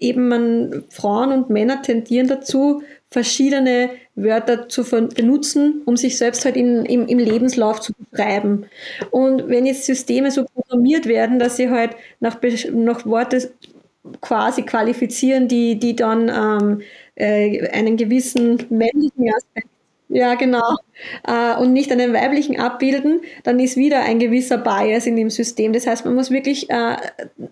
eben man, Frauen und Männer tendieren dazu, verschiedene Wörter zu benutzen, um sich selbst halt in, im, im Lebenslauf zu beschreiben. Und wenn jetzt Systeme so programmiert werden, dass sie halt nach, nach Worte quasi qualifizieren, die, die dann ähm, äh, einen gewissen männlichen Aspekt ja, genau. Äh, und nicht einen weiblichen abbilden, dann ist wieder ein gewisser Bias in dem System. Das heißt, man muss wirklich äh,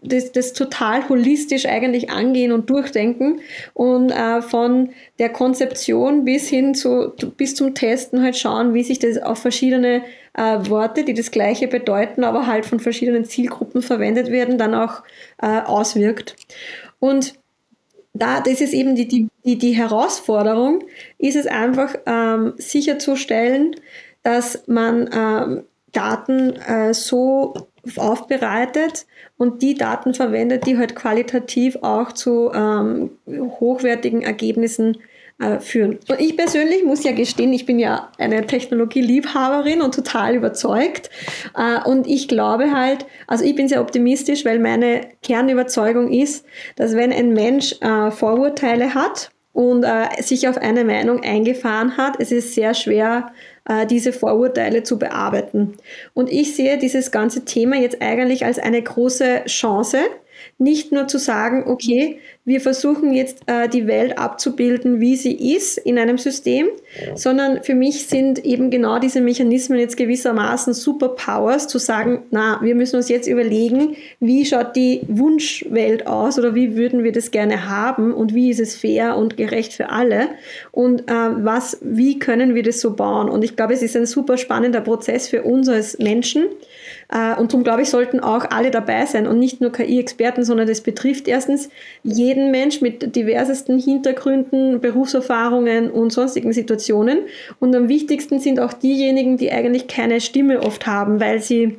das, das total holistisch eigentlich angehen und durchdenken und äh, von der Konzeption bis hin zu, bis zum Testen halt schauen, wie sich das auf verschiedene Worte, die das Gleiche bedeuten, aber halt von verschiedenen Zielgruppen verwendet werden, dann auch auswirkt. Und da, das ist eben die, die, die, die Herausforderung, ist es einfach ähm, sicherzustellen, dass man ähm, Daten äh, so aufbereitet und die Daten verwendet, die halt qualitativ auch zu ähm, hochwertigen Ergebnissen äh, führen. Und ich persönlich muss ja gestehen, ich bin ja eine Technologieliebhaberin und total überzeugt. Äh, und ich glaube halt, also ich bin sehr optimistisch, weil meine Kernüberzeugung ist, dass wenn ein Mensch äh, Vorurteile hat und sich auf eine Meinung eingefahren hat, es ist sehr schwer, diese Vorurteile zu bearbeiten. Und ich sehe dieses ganze Thema jetzt eigentlich als eine große Chance, nicht nur zu sagen, okay, wir versuchen jetzt äh, die Welt abzubilden, wie sie ist in einem System, sondern für mich sind eben genau diese Mechanismen jetzt gewissermaßen Superpowers, zu sagen, na, wir müssen uns jetzt überlegen, wie schaut die Wunschwelt aus oder wie würden wir das gerne haben und wie ist es fair und gerecht für alle und äh, was, wie können wir das so bauen? Und ich glaube, es ist ein super spannender Prozess für uns als Menschen. Äh, und darum glaube ich, sollten auch alle dabei sein und nicht nur KI-Experten, sondern das betrifft erstens jeden Mensch mit diversesten Hintergründen, Berufserfahrungen und sonstigen Situationen. Und am wichtigsten sind auch diejenigen, die eigentlich keine Stimme oft haben, weil sie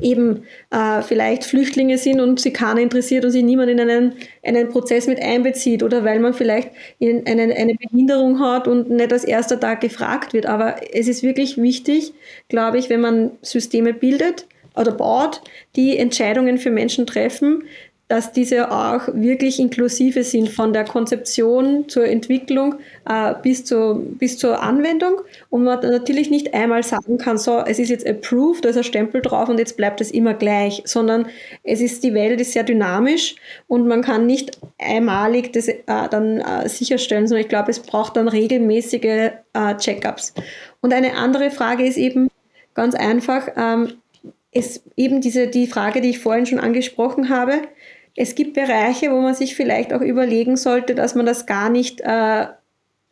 eben äh, vielleicht Flüchtlinge sind und sie keiner interessiert und sich niemand in einen, einen Prozess mit einbezieht oder weil man vielleicht eine, eine Behinderung hat und nicht als erster Tag gefragt wird. Aber es ist wirklich wichtig, glaube ich, wenn man Systeme bildet oder baut, die Entscheidungen für Menschen treffen, dass diese auch wirklich inklusive sind von der Konzeption zur Entwicklung äh, bis, zu, bis zur Anwendung und man natürlich nicht einmal sagen kann, so, es ist jetzt approved, da ist ein Stempel drauf und jetzt bleibt es immer gleich, sondern es ist, die Welt ist sehr dynamisch und man kann nicht einmalig das äh, dann äh, sicherstellen, sondern ich glaube, es braucht dann regelmäßige äh, Check-ups. Und eine andere Frage ist eben ganz einfach, ähm, ist eben diese, die Frage, die ich vorhin schon angesprochen habe, es gibt Bereiche, wo man sich vielleicht auch überlegen sollte, dass man das gar nicht äh,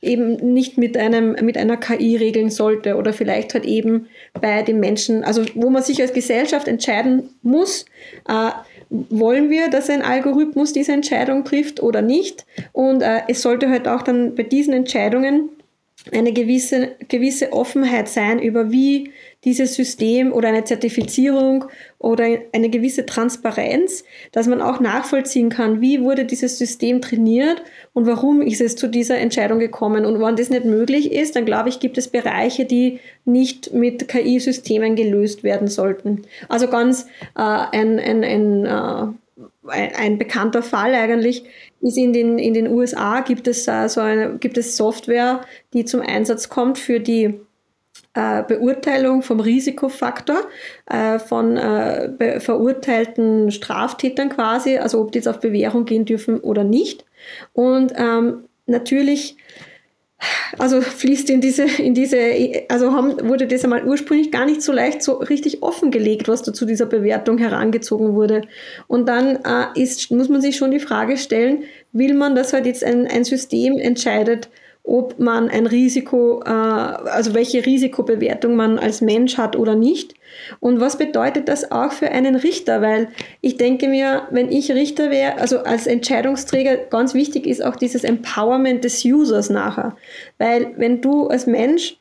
eben nicht mit einem mit einer KI regeln sollte oder vielleicht halt eben bei den Menschen, also wo man sich als Gesellschaft entscheiden muss, äh, wollen wir, dass ein Algorithmus diese Entscheidung trifft oder nicht? Und äh, es sollte halt auch dann bei diesen Entscheidungen eine gewisse, gewisse Offenheit sein über wie dieses System oder eine Zertifizierung oder eine gewisse Transparenz, dass man auch nachvollziehen kann, wie wurde dieses System trainiert und warum ist es zu dieser Entscheidung gekommen. Und wenn das nicht möglich ist, dann glaube ich, gibt es Bereiche, die nicht mit KI-Systemen gelöst werden sollten. Also ganz äh, ein, ein, ein äh, ein bekannter Fall eigentlich ist in den, in den USA gibt es, äh, so eine, gibt es Software, die zum Einsatz kommt für die Beurteilung vom Risikofaktor äh, von äh, verurteilten Straftätern quasi, also ob die jetzt auf Bewährung gehen dürfen oder nicht. Und ähm, natürlich also fließt in diese, in diese, also haben, wurde das einmal ursprünglich gar nicht so leicht so richtig offengelegt, was da zu dieser Bewertung herangezogen wurde. Und dann äh, ist, muss man sich schon die Frage stellen, will man, dass halt jetzt ein, ein System entscheidet, ob man ein Risiko, äh, also welche Risikobewertung man als Mensch hat oder nicht. Und was bedeutet das auch für einen Richter? Weil ich denke mir, wenn ich Richter wäre, also als Entscheidungsträger, ganz wichtig ist auch dieses Empowerment des Users nachher. Weil wenn du als Mensch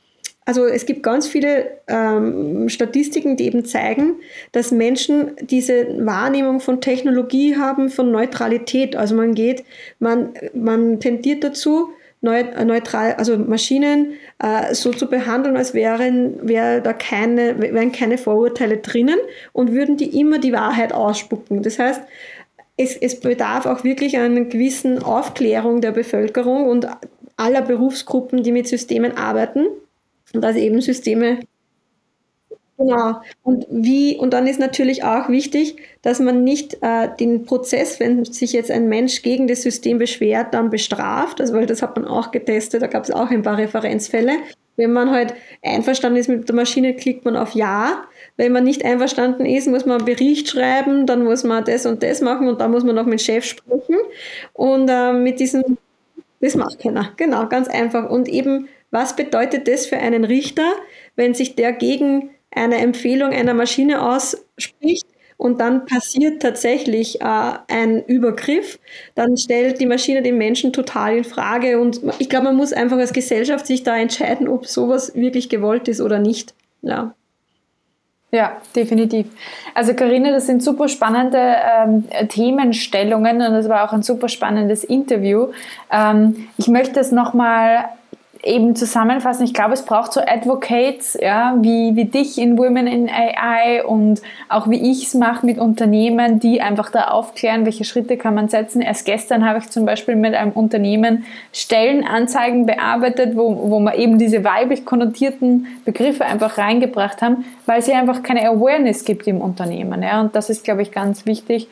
also es gibt ganz viele ähm, Statistiken, die eben zeigen, dass Menschen diese Wahrnehmung von Technologie haben, von Neutralität. Also man geht, man, man tendiert dazu, neutral, also Maschinen äh, so zu behandeln, als wären, wär da keine, wären keine Vorurteile drinnen und würden die immer die Wahrheit ausspucken. Das heißt, es, es bedarf auch wirklich einer gewissen Aufklärung der Bevölkerung und aller Berufsgruppen, die mit Systemen arbeiten, dass eben Systeme Genau. Und wie, und dann ist natürlich auch wichtig, dass man nicht äh, den Prozess, wenn sich jetzt ein Mensch gegen das System beschwert, dann bestraft. Also, weil das hat man auch getestet, da gab es auch ein paar Referenzfälle. Wenn man halt einverstanden ist mit der Maschine, klickt man auf Ja. Wenn man nicht einverstanden ist, muss man einen Bericht schreiben, dann muss man das und das machen und dann muss man noch mit dem Chef sprechen. Und äh, mit diesem, das macht keiner. Genau, ganz einfach. Und eben, was bedeutet das für einen Richter, wenn sich der gegen eine Empfehlung einer Maschine ausspricht und dann passiert tatsächlich äh, ein Übergriff, dann stellt die Maschine den Menschen total in Frage. Und ich glaube, man muss einfach als Gesellschaft sich da entscheiden, ob sowas wirklich gewollt ist oder nicht. Ja. Ja, definitiv. Also Karina, das sind super spannende ähm, Themenstellungen und das war auch ein super spannendes Interview. Ähm, ich möchte es nochmal eben zusammenfassen, ich glaube, es braucht so Advocates, ja, wie, wie dich in Women in AI und auch wie ich es mache mit Unternehmen, die einfach da aufklären, welche Schritte kann man setzen. Erst gestern habe ich zum Beispiel mit einem Unternehmen Stellenanzeigen bearbeitet, wo, wo wir eben diese weiblich konnotierten Begriffe einfach reingebracht haben, weil sie einfach keine Awareness gibt im Unternehmen. Ja, und das ist, glaube ich, ganz wichtig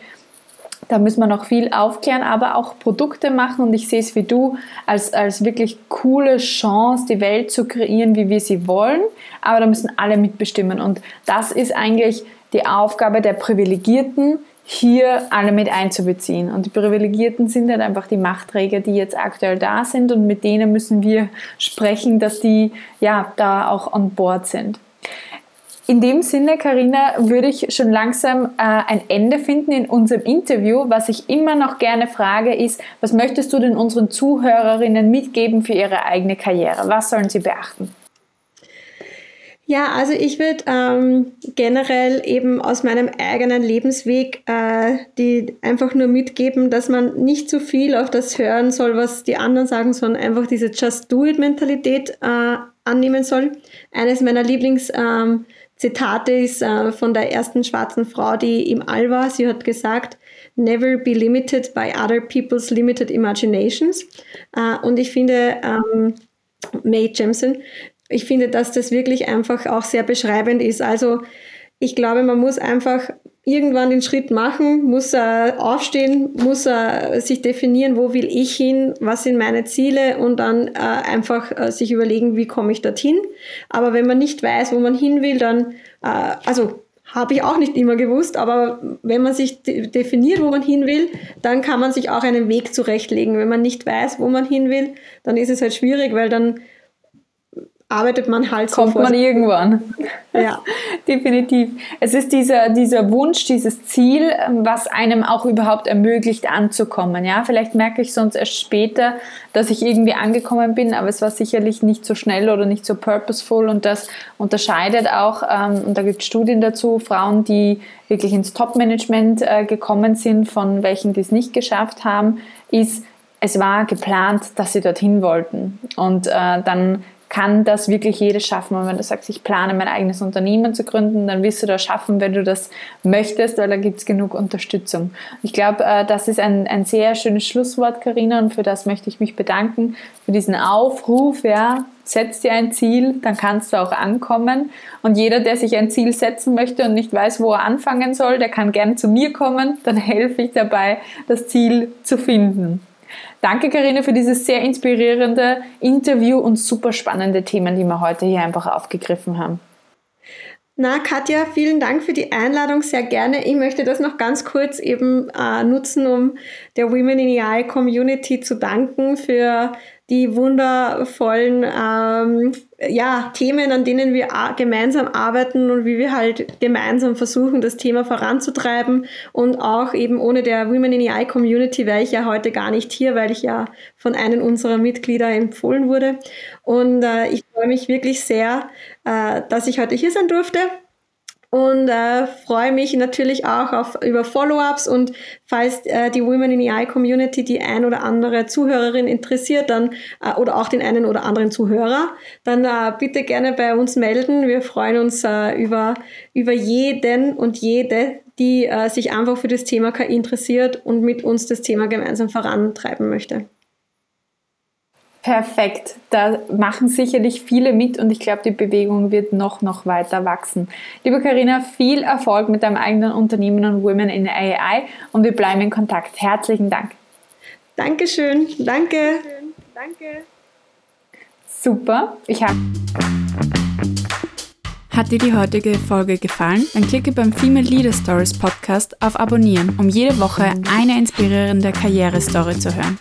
da müssen wir noch viel aufklären, aber auch Produkte machen und ich sehe es wie du als, als wirklich coole Chance, die Welt zu kreieren, wie wir sie wollen. Aber da müssen alle mitbestimmen und das ist eigentlich die Aufgabe der Privilegierten, hier alle mit einzubeziehen. Und die Privilegierten sind halt einfach die Machtträger, die jetzt aktuell da sind und mit denen müssen wir sprechen, dass die ja da auch on board sind. In dem Sinne, Karina, würde ich schon langsam äh, ein Ende finden in unserem Interview. Was ich immer noch gerne frage, ist, was möchtest du denn unseren Zuhörerinnen mitgeben für ihre eigene Karriere? Was sollen sie beachten? Ja, also ich würde ähm, generell eben aus meinem eigenen Lebensweg äh, die einfach nur mitgeben, dass man nicht zu viel auf das hören soll, was die anderen sagen, sondern einfach diese Just Do It Mentalität äh, annehmen soll. Eines meiner Lieblings ähm, Zitate ist äh, von der ersten schwarzen Frau, die im All war. Sie hat gesagt, Never be limited by other people's limited imaginations. Äh, und ich finde, ähm, Mae Jemison, ich finde, dass das wirklich einfach auch sehr beschreibend ist. Also ich glaube, man muss einfach irgendwann den Schritt machen, muss er aufstehen, muss er sich definieren, wo will ich hin, was sind meine Ziele und dann äh, einfach äh, sich überlegen, wie komme ich dorthin. Aber wenn man nicht weiß, wo man hin will, dann, äh, also habe ich auch nicht immer gewusst, aber wenn man sich de definiert, wo man hin will, dann kann man sich auch einen Weg zurechtlegen. Wenn man nicht weiß, wo man hin will, dann ist es halt schwierig, weil dann arbeitet man halt so Kommt man irgendwann. Ja. <laughs> Definitiv. Es ist dieser, dieser Wunsch, dieses Ziel, ähm, was einem auch überhaupt ermöglicht, anzukommen. Ja, vielleicht merke ich sonst erst später, dass ich irgendwie angekommen bin, aber es war sicherlich nicht so schnell oder nicht so purposeful und das unterscheidet auch, ähm, und da gibt es Studien dazu, Frauen, die wirklich ins Top-Management äh, gekommen sind, von welchen, die es nicht geschafft haben, ist, es war geplant, dass sie dorthin wollten. Und äh, dann kann das wirklich jedes schaffen. Und wenn du sagst, ich plane mein eigenes Unternehmen zu gründen, dann wirst du das schaffen, wenn du das möchtest, weil da gibt es genug Unterstützung. Ich glaube, äh, das ist ein, ein sehr schönes Schlusswort, Karina, und für das möchte ich mich bedanken, für diesen Aufruf, ja, setz dir ein Ziel, dann kannst du auch ankommen. Und jeder, der sich ein Ziel setzen möchte und nicht weiß, wo er anfangen soll, der kann gern zu mir kommen, dann <laughs> helfe ich dabei, das Ziel zu finden. Danke, Karina, für dieses sehr inspirierende Interview und super spannende Themen, die wir heute hier einfach aufgegriffen haben. Na, Katja, vielen Dank für die Einladung, sehr gerne. Ich möchte das noch ganz kurz eben äh, nutzen, um der Women in AI Community zu danken für die wundervollen ähm, ja, Themen, an denen wir gemeinsam arbeiten und wie wir halt gemeinsam versuchen, das Thema voranzutreiben. Und auch eben ohne der Women in AI Community wäre ich ja heute gar nicht hier, weil ich ja von einem unserer Mitglieder empfohlen wurde. Und äh, ich freue mich wirklich sehr, äh, dass ich heute hier sein durfte und äh, freue mich natürlich auch auf, über Follow-ups und falls äh, die Women in AI Community die ein oder andere Zuhörerin interessiert, dann äh, oder auch den einen oder anderen Zuhörer, dann äh, bitte gerne bei uns melden. Wir freuen uns äh, über, über jeden und jede, die äh, sich einfach für das Thema KI interessiert und mit uns das Thema gemeinsam vorantreiben möchte. Perfekt. Da machen sicherlich viele mit und ich glaube, die Bewegung wird noch, noch weiter wachsen. Liebe Karina, viel Erfolg mit deinem eigenen Unternehmen und Women in AI und wir bleiben in Kontakt. Herzlichen Dank. Dankeschön. Danke. Danke. Super. Ich habe. Hat dir die heutige Folge gefallen? Dann klicke beim Female Leader Stories Podcast auf Abonnieren, um jede Woche eine inspirierende Karrierestory zu hören.